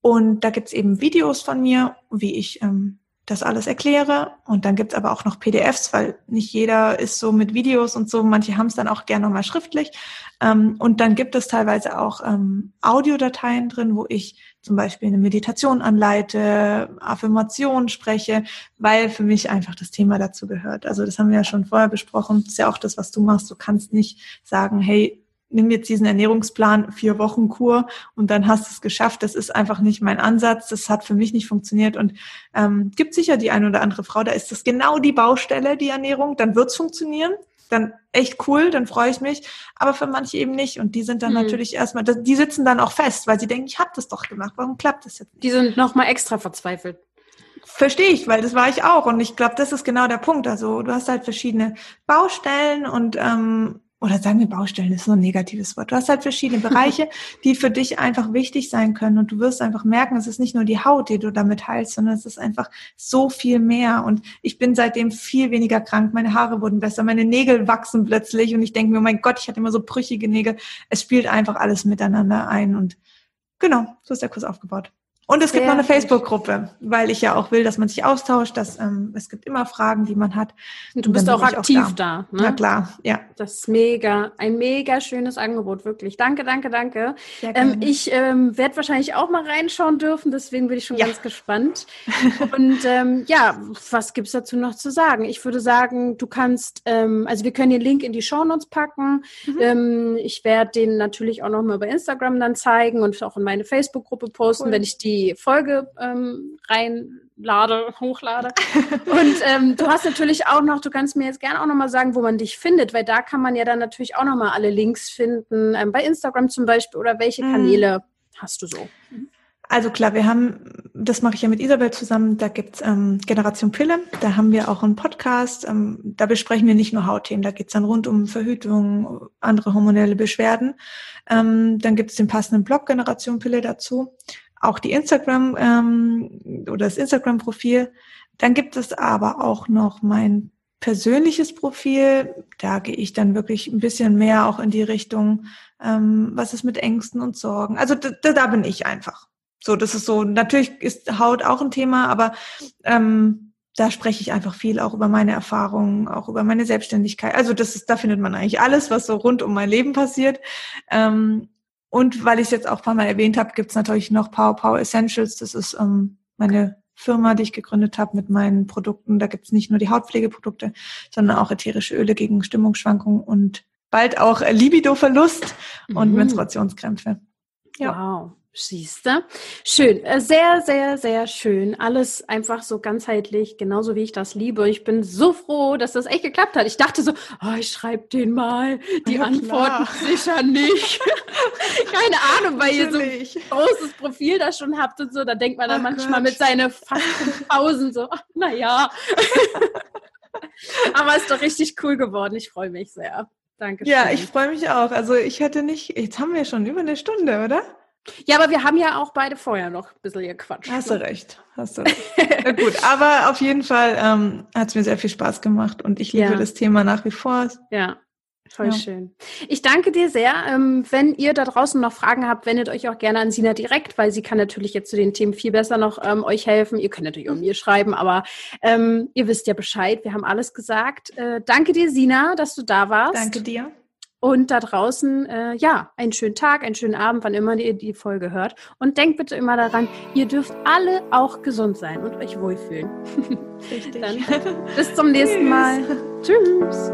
Und da gibt's eben Videos von mir, wie ich ähm, das alles erkläre. Und dann gibt's aber auch noch PDFs, weil nicht jeder ist so mit Videos und so. Manche haben es dann auch gerne nochmal schriftlich. Ähm, und dann gibt es teilweise auch ähm, Audiodateien drin, wo ich zum Beispiel eine Meditation anleite, Affirmationen spreche, weil für mich einfach das Thema dazu gehört. Also das haben wir ja schon vorher besprochen. Das ist ja auch das, was du machst. Du kannst nicht sagen, hey, nimm jetzt diesen Ernährungsplan, vier Wochen Kur und dann hast du es geschafft. Das ist einfach nicht mein Ansatz. Das hat für mich nicht funktioniert und ähm, gibt sicher die eine oder andere Frau, da ist das genau die Baustelle, die Ernährung. Dann wird's funktionieren. Dann echt cool, dann freue ich mich. Aber für manche eben nicht. Und die sind dann mhm. natürlich erstmal, die sitzen dann auch fest, weil sie denken, ich habe das doch gemacht. Warum klappt das jetzt nicht? Die sind nochmal extra verzweifelt. Verstehe ich, weil das war ich auch. Und ich glaube, das ist genau der Punkt. Also du hast halt verschiedene Baustellen und ähm, oder sagen wir Baustellen, ist so ein negatives Wort. Du hast halt verschiedene Bereiche, die für dich einfach wichtig sein können und du wirst einfach merken, es ist nicht nur die Haut, die du damit heilst, sondern es ist einfach so viel mehr und ich bin seitdem viel weniger krank, meine Haare wurden besser, meine Nägel wachsen plötzlich und ich denke mir, oh mein Gott, ich hatte immer so brüchige Nägel. Es spielt einfach alles miteinander ein und genau, so ist der Kurs aufgebaut. Und es gibt noch eine Facebook-Gruppe, weil ich ja auch will, dass man sich austauscht, dass ähm, es gibt immer Fragen, die man hat. Du bist auch aktiv auch da. da ne? Na klar, ja. Das ist mega, ein mega schönes Angebot, wirklich. Danke, danke, danke. Ähm, ich ähm, werde wahrscheinlich auch mal reinschauen dürfen, deswegen bin ich schon ja. ganz gespannt. Und ähm, ja, was gibt's dazu noch zu sagen? Ich würde sagen, du kannst, ähm, also wir können den Link in die Show Notes packen. Mhm. Ähm, ich werde den natürlich auch noch mal bei Instagram dann zeigen und auch in meine Facebook-Gruppe posten, cool. wenn ich die die Folge ähm, reinlade, hochlade. Und ähm, du hast natürlich auch noch, du kannst mir jetzt gerne auch nochmal sagen, wo man dich findet, weil da kann man ja dann natürlich auch nochmal alle Links finden, ähm, bei Instagram zum Beispiel oder welche mhm. Kanäle mhm. hast du so? Also klar, wir haben, das mache ich ja mit Isabel zusammen, da gibt's ähm, Generation Pille, da haben wir auch einen Podcast, ähm, da besprechen wir nicht nur Hautthemen, da geht's dann rund um Verhütung, andere hormonelle Beschwerden. Ähm, dann gibt's den passenden Blog Generation Pille dazu auch die Instagram ähm, oder das Instagram-Profil. Dann gibt es aber auch noch mein persönliches Profil, da gehe ich dann wirklich ein bisschen mehr auch in die Richtung, ähm, was ist mit Ängsten und Sorgen. Also da, da bin ich einfach. So, das ist so, natürlich ist Haut auch ein Thema, aber ähm, da spreche ich einfach viel auch über meine Erfahrungen, auch über meine Selbstständigkeit. Also das ist, da findet man eigentlich alles, was so rund um mein Leben passiert. Ähm, und weil ich es jetzt auch ein paar Mal erwähnt habe, gibt es natürlich noch Power Power Essentials. Das ist ähm, meine Firma, die ich gegründet habe mit meinen Produkten. Da gibt es nicht nur die Hautpflegeprodukte, sondern auch ätherische Öle gegen Stimmungsschwankungen und bald auch Libido-Verlust mhm. und Menstruationskrämpfe. Ja. Wow. Siehste. Schön, äh, sehr, sehr, sehr schön. Alles einfach so ganzheitlich, genauso wie ich das liebe. Ich bin so froh, dass das echt geklappt hat. Ich dachte so, oh, ich schreibe den mal. Die ja, Antworten sicher nicht. Keine Ahnung, weil ihr so ein großes Profil da schon habt und so. Da denkt man dann oh manchmal Gott. mit seinen Pausen so, naja. Aber ist doch richtig cool geworden. Ich freue mich sehr. Danke. Ja, ich freue mich auch. Also ich hätte nicht, jetzt haben wir schon über eine Stunde, oder? Ja, aber wir haben ja auch beide vorher noch ein bisschen gequatscht. Hast du ne? recht, hast du recht. ja, gut, aber auf jeden Fall ähm, hat es mir sehr viel Spaß gemacht und ich liebe ja. das Thema nach wie vor. Ja, voll ja. schön. Ich danke dir sehr. Ähm, wenn ihr da draußen noch Fragen habt, wendet euch auch gerne an Sina direkt, weil sie kann natürlich jetzt zu den Themen viel besser noch ähm, euch helfen. Ihr könnt natürlich auch mir schreiben, aber ähm, ihr wisst ja Bescheid. Wir haben alles gesagt. Äh, danke dir, Sina, dass du da warst. Danke dir. Und da draußen, äh, ja, einen schönen Tag, einen schönen Abend, wann immer ihr die Folge hört. Und denkt bitte immer daran, ihr dürft alle auch gesund sein und euch wohlfühlen. Richtig. Dann bis zum nächsten Mal. Tschüss.